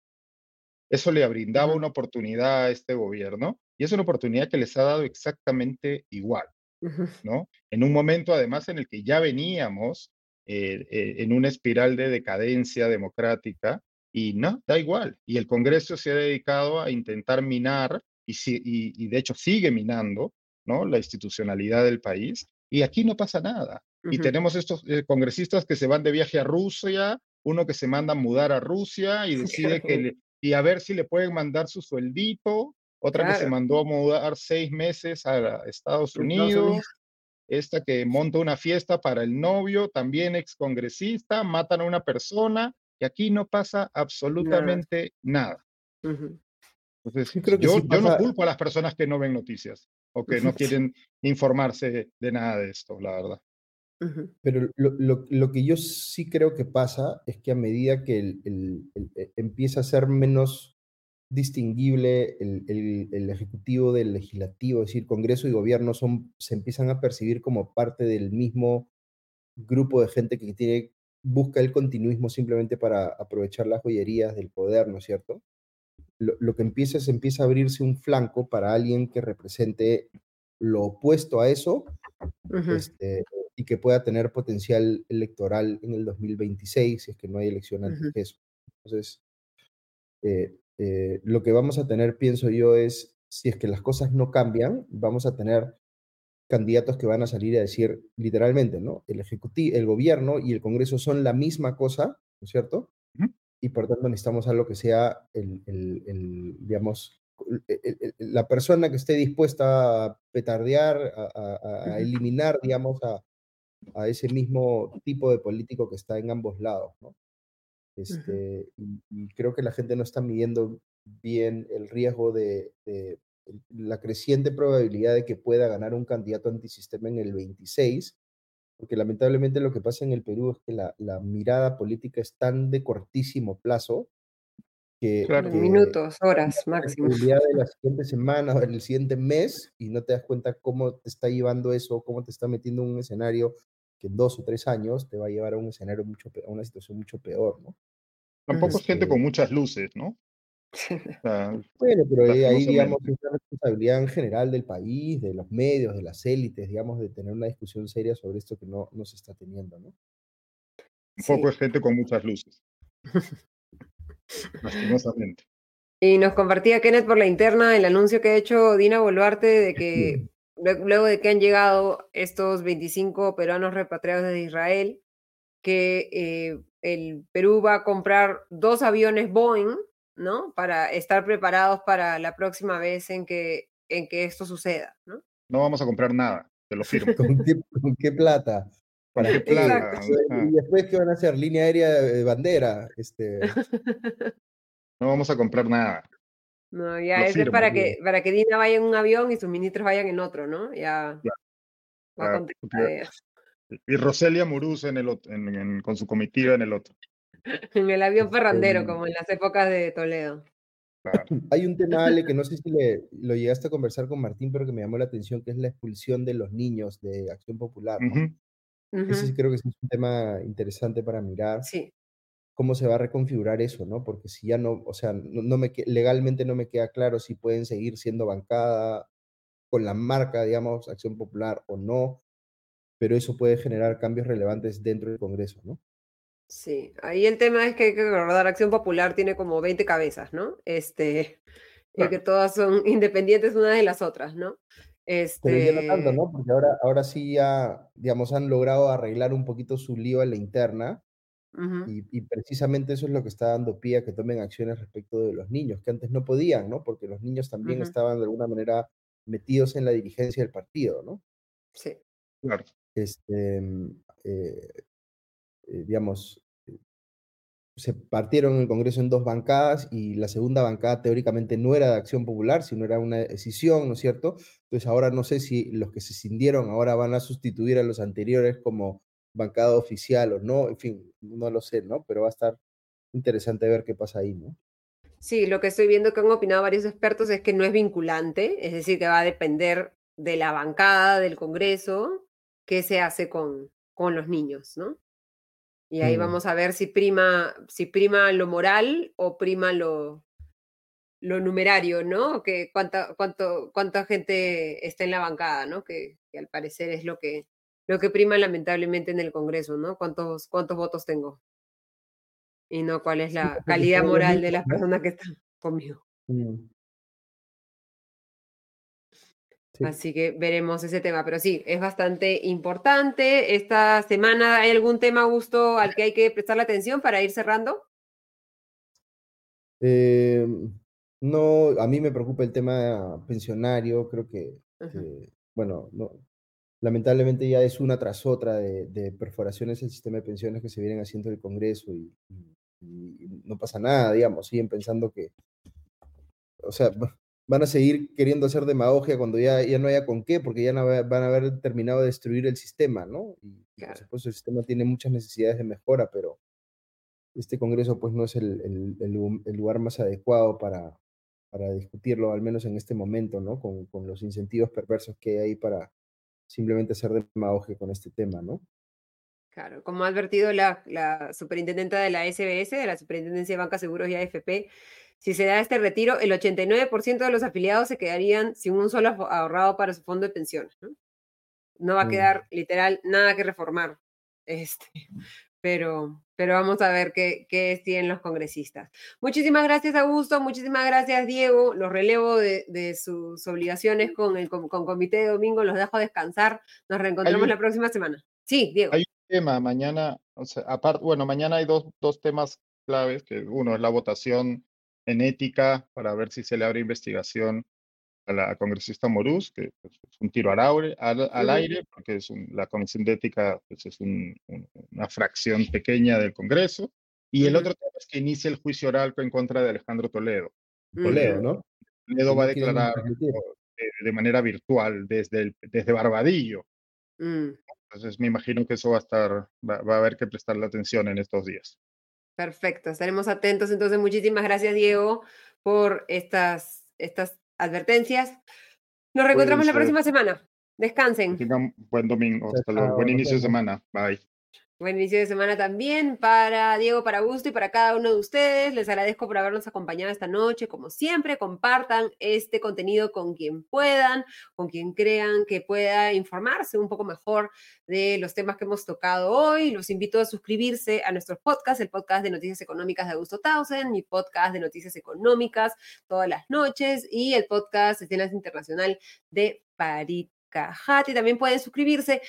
Eso le brindaba una oportunidad a este gobierno y es una oportunidad que les ha dado exactamente igual, ¿no? En un momento además en el que ya veníamos eh, eh, en una espiral de decadencia democrática y no, da igual. Y el Congreso se ha dedicado a intentar minar y, y, de hecho sigue minando, ¿no? La institucionalidad del país y aquí no pasa nada. Y tenemos estos eh, congresistas que se van de viaje a Rusia, uno que se manda a mudar a Rusia y decide que le, y a ver si le pueden mandar su sueldito. Otra que se mandó a mudar seis meses a Estados Unidos. Esta que monta una fiesta para el novio, también excongresista, matan a una persona y aquí no pasa absolutamente nada. Entonces, yo, creo que yo, no culpo a las personas que no ven noticias o que no quieren informarse de nada de esto, la verdad. Pero lo, lo, que yo sí creo que pasa es que a medida que el, eh, empieza a ser menos distinguible el, el, ejecutivo del legislativo, es decir, Congreso y gobierno son, se empiezan a percibir como parte del mismo grupo de gente que tiene, busca el continuismo simplemente para aprovechar las joyerías del poder, ¿no es cierto? Lo, lo que empieza es empieza a abrirse un flanco para alguien que represente lo opuesto a eso, este, y que pueda tener potencial electoral en el 2026, si es que no hay elección antes de eso. Entonces, eh, eh, lo que vamos a tener, pienso yo, es, si es que las cosas no cambian, vamos a tener candidatos que van a salir a decir literalmente, ¿no? El ejecutivo, el gobierno y el Congreso son la misma cosa, ¿no es cierto? Y por tanto necesitamos algo que sea el, el, el digamos, la persona que esté dispuesta a petardear, a, a eliminar, digamos, a, a ese mismo tipo de político que está en ambos lados, ¿no? Este, y, creo que la gente no está midiendo bien el riesgo de, la creciente probabilidad de que pueda ganar un candidato antisistema en el 26, porque lamentablemente lo que pasa en el Perú es que la, la mirada política es tan de cortísimo plazo que, minutos, horas máximo. La de la siguiente semana o en el siguiente mes y no te das cuenta cómo te está llevando eso, cómo te está metiendo en un escenario que en dos o tres años te va a llevar a un escenario mucho a una situación mucho peor, ¿no? Tampoco es gente este con muchas luces, ¿no? bueno, pero ahí, digamos, es una responsabilidad en general del país, de los medios, de las élites, digamos, de tener una discusión seria sobre esto que no, no se está teniendo, ¿no? Tampoco es gente con muchas luces. Lastimosamente. Y nos compartía Kenneth por la interna el anuncio que ha hecho Dina Boluarte de que luego de que han llegado estos 25 peruanos repatriados de Israel, que eh, el Perú va a comprar dos aviones Boeing, ¿no? Para estar preparados para la próxima vez en que, en que esto suceda, ¿no? No vamos a comprar nada, te lo firmo. ¿Con qué, plata? ¿Para qué plata? ¿Y después qué van a hacer? ¿Línea aérea de bandera? Este... no vamos a comprar nada. No, ya es para que, para que Dina vaya en un avión y sus ministros vayan en otro, ¿no? Ya. Y Roselia Muruz en el, en, con su comitiva en el otro. en el avión ferrandero, como en las épocas de Toledo. Hay un tema, Ale, que no sé si le, lo llegaste a conversar con Martín, pero que me llamó la atención, que es la expulsión de los niños de Acción Popular. Ese sí creo que es un tema interesante para mirar. Sí. Cómo se va a reconfigurar eso, ¿no? Porque si ya no, o sea, no, me, legalmente no me queda claro si pueden seguir siendo bancada con la marca, digamos, Acción Popular o no, pero eso puede generar cambios relevantes dentro del Congreso, ¿no? Sí, ahí el tema es que hay que recordar, Acción Popular tiene como 20 cabezas, ¿no? Este, y que todas son independientes unas de las otras, ¿no? Este... Pero ya no tanto, ¿no? Porque ahora, ahora sí ya, digamos, han logrado arreglar un poquito su lío en la interna, y, precisamente eso es lo que está dando pie a que tomen acciones respecto de los niños, que antes no podían, ¿no? Porque los niños también estaban de alguna manera metidos en la dirigencia del partido, ¿no? Sí. Claro. Este, mm, eh, eh, digamos, eh, se partieron el Congreso en dos bancadas y la segunda bancada teóricamente no era de acción popular, sino era una decisión, ¿no es cierto? Entonces ahora no sé si los que se cindieron ahora van a sustituir a los anteriores como bancada oficial o no, en fin, no lo sé, ¿no? Pero va a estar interesante ver qué pasa ahí, ¿no? Sí, lo que estoy viendo que han opinado varios expertos es que no es vinculante, es decir, que va a depender de la bancada del Congreso qué se hace con, con los niños, ¿no? Y ahí mm. vamos a ver si prima, si prima lo moral o prima lo, lo numerario, ¿no? Que cuánta, cuánto, cuánta gente está en la bancada, ¿no? Que, al parecer es lo que, lo que prima lamentablemente en el Congreso, ¿no? ¿Cuántos, cuántos votos tengo? Y no cuál es la calidad moral de las personas que están conmigo. Mm. Así que veremos ese tema, pero sí, es bastante importante. Esta semana, ¿hay algún tema, Gusto, al que hay que prestarle atención para ir cerrando? Eh, no, a mí me preocupa el tema pensionario, creo que, bueno, no, lamentablemente ya es una tras otra de, perforaciones del sistema de pensiones que se vienen haciendo el Congreso y, y no pasa nada, digamos, siguen pensando que, o sea, van a seguir queriendo hacer demagogia cuando ya, ya no haya con qué, porque ya no van a haber terminado de destruir el sistema, ¿no? Y, por supuesto el sistema tiene muchas necesidades de mejora, pero este Congreso pues no es el, el, lugar más adecuado para, para discutirlo, al menos en este momento, ¿no? Con, con los incentivos perversos que hay para simplemente hacer demagogia con este tema, ¿no? Claro, como ha advertido la, la superintendenta de la SBS, de la Superintendencia de Banca, Seguros y AFP, si se da este retiro, el 89% de los afiliados se quedarían sin un solo ahorrado para su fondo de pensiones. No, va a mm. quedar literal nada que reformar. Este, pero, pero vamos a ver qué, qué tienen los congresistas. Muchísimas gracias, Augusto. Muchísimas gracias, Diego. Los relevo de, sus obligaciones con el con, Comité de Domingo. Los dejo descansar. Nos reencontramos la próxima semana. Sí, Diego. Hay un tema mañana, o sea, aparte, bueno, mañana hay dos, dos temas claves, que uno es la votación en ética para ver si se le abre investigación a la congresista Morús, que pues, es un tiro al, aire, al, aire porque es la comisión de ética pues, es una fracción pequeña del Congreso. Y el otro tema es que inicia el juicio oral en contra de Alejandro Toledo. Toledo, ¿no? Toledo va a declarar de, manera virtual desde, desde Barbadillo. Mm. Entonces me imagino que eso va a estar, va, va a haber que prestarle atención en estos días. Perfecto, estaremos atentos. Entonces, muchísimas gracias, Diego, por estas, estas advertencias. Nos reencontramos la próxima semana. Descansen. buen domingo. Hasta luego. Buen inicio de semana. Bye. Buen inicio de semana también para Diego, para Augusto y para cada uno de ustedes. Les agradezco por habernos acompañado esta noche. Como siempre, compartan este contenido con quien puedan, con quien crean que pueda informarse un poco mejor de los temas que hemos tocado hoy. Los invito a suscribirse a nuestros podcasts, el podcast de Noticias Económicas de Augusto Tausen, mi podcast de Noticias Económicas todas las noches y el podcast Escenas Internacional de París Y también pueden suscribirse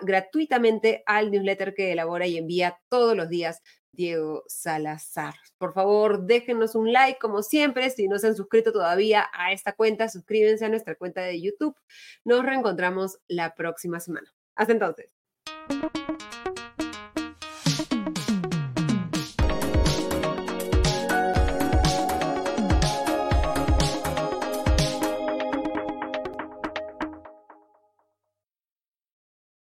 gratuitamente al newsletter que elabora y envía todos los días Diego Salazar. Por favor, déjenos un like como siempre. Si no se han suscrito todavía a esta cuenta, suscríbanse a nuestra cuenta de YouTube. Nos reencontramos la próxima semana. Hasta entonces.